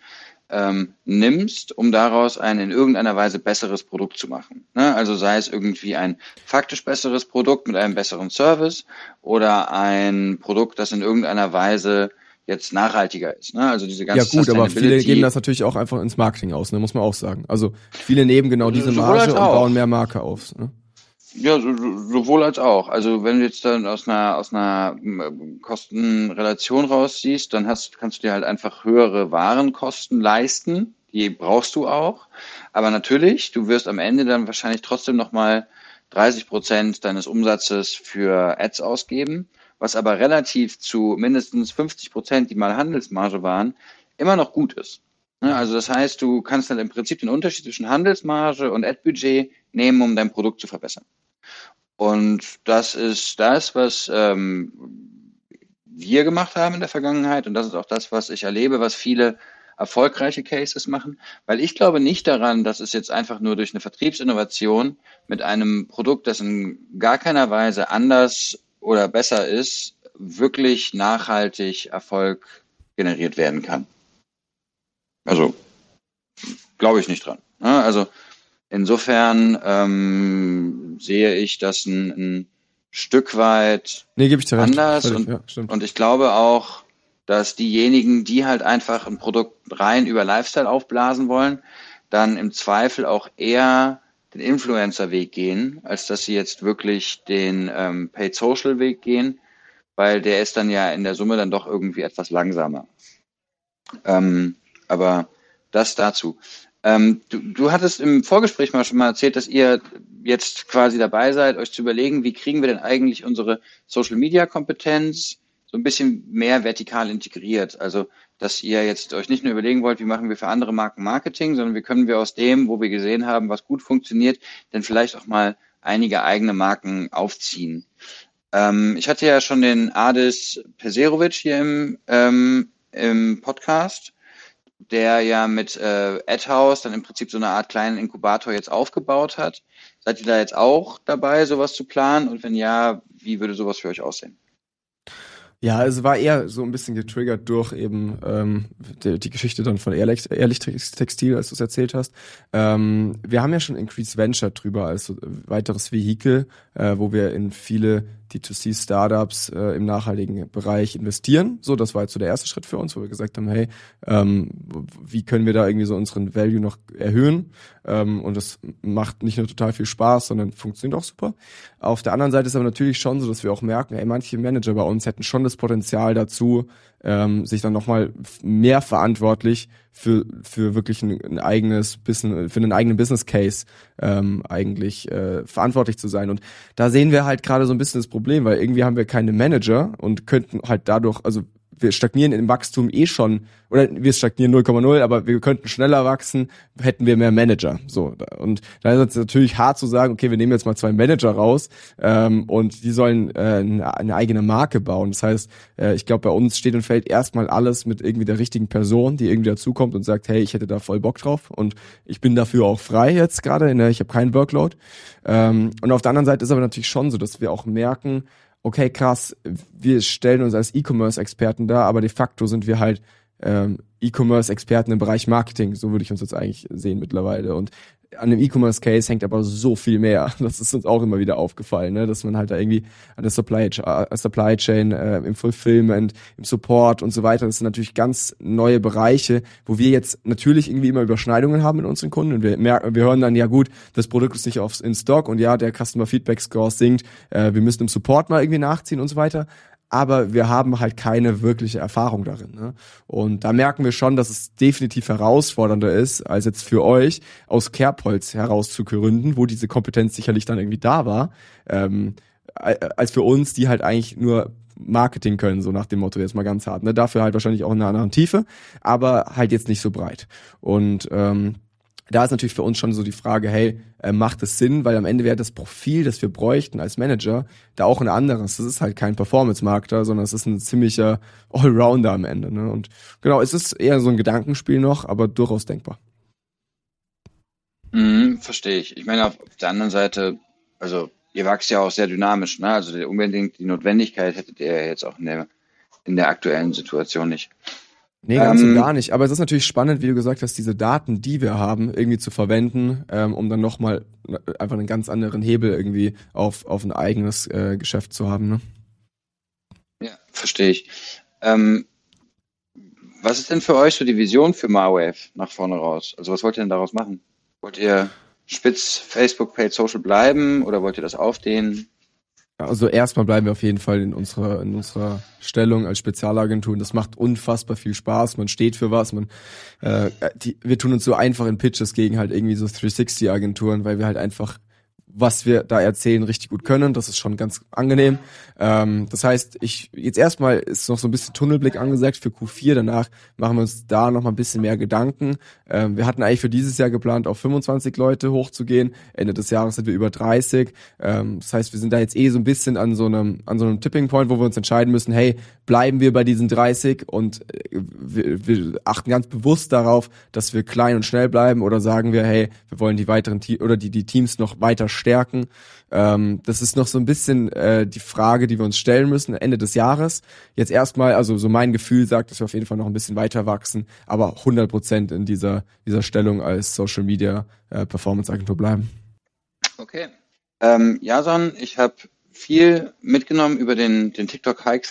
ähm, nimmst, um daraus ein in irgendeiner Weise besseres Produkt zu machen. Ne? Also sei es irgendwie ein faktisch besseres Produkt mit einem besseren Service oder ein Produkt, das in irgendeiner Weise jetzt nachhaltiger ist. Ne? Also diese ganze Ja gut, aber viele geben das natürlich auch einfach ins Marketing aus, ne? muss man auch sagen. Also viele nehmen genau diese Marge und bauen mehr Marke auf. Ne? Ja, so, sowohl als auch. Also wenn du jetzt dann aus einer aus einer Kostenrelation raussiehst, dann hast kannst du dir halt einfach höhere Warenkosten leisten. Die brauchst du auch. Aber natürlich, du wirst am Ende dann wahrscheinlich trotzdem nochmal 30 Prozent deines Umsatzes für Ads ausgeben, was aber relativ zu mindestens 50 Prozent, die mal Handelsmarge waren, immer noch gut ist. Ne, also das heißt, du kannst dann im Prinzip den Unterschied zwischen Handelsmarge und Ad-Budget nehmen, um dein Produkt zu verbessern. Und das ist das, was ähm, wir gemacht haben in der Vergangenheit und das ist auch das, was ich erlebe, was viele erfolgreiche Cases machen, weil ich glaube nicht daran, dass es jetzt einfach nur durch eine Vertriebsinnovation mit einem Produkt, das in gar keiner Weise anders oder besser ist, wirklich nachhaltig Erfolg generiert werden kann. Also glaube ich nicht dran. Also insofern ähm, sehe ich das ein, ein Stück weit nee, gebe ich dir anders recht. Und, ja, und ich glaube auch, dass diejenigen, die halt einfach ein Produkt rein über Lifestyle aufblasen wollen, dann im Zweifel auch eher den Influencer-Weg gehen, als dass sie jetzt wirklich den ähm, Paid Social-Weg gehen, weil der ist dann ja in der Summe dann doch irgendwie etwas langsamer. Ähm, aber das dazu. Ähm, du, du hattest im Vorgespräch mal schon mal erzählt, dass ihr jetzt quasi dabei seid, euch zu überlegen, wie kriegen wir denn eigentlich unsere Social-Media-Kompetenz so ein bisschen mehr vertikal integriert. Also, dass ihr jetzt euch nicht nur überlegen wollt, wie machen wir für andere Marken Marketing, sondern wie können wir aus dem, wo wir gesehen haben, was gut funktioniert, denn vielleicht auch mal einige eigene Marken aufziehen. Ähm, ich hatte ja schon den Adis Peserovic hier im, ähm, im Podcast, der ja mit äh, AdHouse dann im Prinzip so eine Art kleinen Inkubator jetzt aufgebaut hat. Seid ihr da jetzt auch dabei, sowas zu planen? Und wenn ja, wie würde sowas für euch aussehen? Ja, es war eher so ein bisschen getriggert durch eben ähm, die, die Geschichte dann von Ehrlich, Ehrlich Textil, als du es erzählt hast. Ähm, wir haben ja schon Increase Venture drüber als weiteres Vehikel, äh, wo wir in viele D2C-Startups äh, im nachhaltigen Bereich investieren. So, das war jetzt so der erste Schritt für uns, wo wir gesagt haben, hey, ähm, wie können wir da irgendwie so unseren Value noch erhöhen? Ähm, und das macht nicht nur total viel Spaß, sondern funktioniert auch super. Auf der anderen Seite ist aber natürlich schon so, dass wir auch merken, hey, manche Manager bei uns hätten schon das Potenzial dazu, ähm, sich dann nochmal mehr verantwortlich für, für wirklich ein, ein, eigenes Business, für einen eigenen Business Case ähm, eigentlich äh, verantwortlich zu sein. Und da sehen wir halt gerade so ein bisschen das Problem, weil irgendwie haben wir keine Manager und könnten halt dadurch, also wir stagnieren im Wachstum eh schon, oder wir stagnieren 0,0, aber wir könnten schneller wachsen, hätten wir mehr Manager. So und da ist es natürlich hart zu sagen, okay, wir nehmen jetzt mal zwei Manager raus ähm, und die sollen äh, eine, eigene Marke bauen. Das heißt, äh, ich glaube, bei uns steht und fällt erstmal alles mit irgendwie der richtigen Person, die irgendwie dazukommt und sagt, hey, ich hätte da voll Bock drauf und ich bin dafür auch frei jetzt gerade. Ne? Ich habe keinen Workload. Ähm, und auf der anderen Seite ist aber natürlich schon so, dass wir auch merken, okay, krass, wir stellen uns als E-Commerce-Experten da, aber de facto sind wir halt ähm, E-Commerce-Experten im Bereich Marketing. So würde ich uns jetzt eigentlich sehen mittlerweile. Und an dem E-Commerce-Case hängt aber so viel mehr. Das ist uns auch immer wieder aufgefallen, ne? dass man halt da irgendwie an der Supply, äh, Supply Chain, äh, im Fulfillment, im Support und so weiter, das sind natürlich ganz neue Bereiche, wo wir jetzt natürlich irgendwie immer Überschneidungen haben mit unseren Kunden und wir merken, wir hören dann, ja gut, das Produkt ist nicht aufs in Stock und ja, der Customer Feedback Score sinkt, äh, wir müssen im Support mal irgendwie nachziehen und so weiter aber wir haben halt keine wirkliche Erfahrung darin. Ne? Und da merken wir schon, dass es definitiv herausfordernder ist, als jetzt für euch aus Kerbholz herauszugründen, wo diese Kompetenz sicherlich dann irgendwie da war, ähm, als für uns, die halt eigentlich nur Marketing können, so nach dem Motto jetzt mal ganz hart. Ne? Dafür halt wahrscheinlich auch in einer anderen Tiefe, aber halt jetzt nicht so breit. Und ähm, da ist natürlich für uns schon so die Frage, hey, äh, macht es Sinn? Weil am Ende wäre das Profil, das wir bräuchten als Manager, da auch ein anderes. Das ist halt kein Performance-Markter, sondern es ist ein ziemlicher Allrounder am Ende. Ne? Und genau, es ist eher so ein Gedankenspiel noch, aber durchaus denkbar. Mhm, verstehe ich. Ich meine, auf der anderen Seite, also ihr wächst ja auch sehr dynamisch, ne? Also unbedingt die Notwendigkeit hättet ihr jetzt auch in der, in der aktuellen Situation nicht. Nee, ganz ähm, und gar nicht. Aber es ist natürlich spannend, wie du gesagt hast, diese Daten, die wir haben, irgendwie zu verwenden, ähm, um dann nochmal einfach einen ganz anderen Hebel irgendwie auf, auf ein eigenes äh, Geschäft zu haben. Ne? Ja, verstehe ich. Ähm, was ist denn für euch so die Vision für Marwave nach vorne raus? Also was wollt ihr denn daraus machen? Wollt ihr spitz Facebook, Paid Social bleiben oder wollt ihr das aufdehnen? Also erstmal bleiben wir auf jeden Fall in unserer, in unserer Stellung als Spezialagentur und das macht unfassbar viel Spaß. Man steht für was, man, äh, die, wir tun uns so einfach in Pitches gegen halt irgendwie so 360-Agenturen, weil wir halt einfach was wir da erzählen, richtig gut können. Das ist schon ganz angenehm. Ähm, das heißt, ich jetzt erstmal ist noch so ein bisschen Tunnelblick angesagt für Q4. Danach machen wir uns da noch mal ein bisschen mehr Gedanken. Ähm, wir hatten eigentlich für dieses Jahr geplant, auf 25 Leute hochzugehen. Ende des Jahres sind wir über 30. Ähm, das heißt, wir sind da jetzt eh so ein bisschen an so einem an so einem Tipping Point, wo wir uns entscheiden müssen: Hey, bleiben wir bei diesen 30 und äh, wir, wir achten ganz bewusst darauf, dass wir klein und schnell bleiben, oder sagen wir: Hey, wir wollen die weiteren Te oder die die Teams noch weiter stärken. Ähm, das ist noch so ein bisschen äh, die Frage, die wir uns stellen müssen Ende des Jahres. Jetzt erstmal, also so mein Gefühl sagt, dass wir auf jeden Fall noch ein bisschen weiter wachsen, aber 100 Prozent in dieser, dieser Stellung als Social Media äh, Performance Agentur bleiben. Okay. Ähm, Jason, ich habe viel mitgenommen über den, den TikTok Hype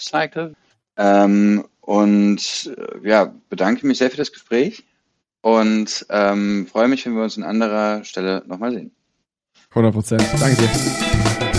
Cycle ähm, und äh, ja, bedanke mich sehr für das Gespräch. und ähm, freue mich, wenn wir uns an anderer Stelle nochmal sehen. 100 Prozent. Danke dir.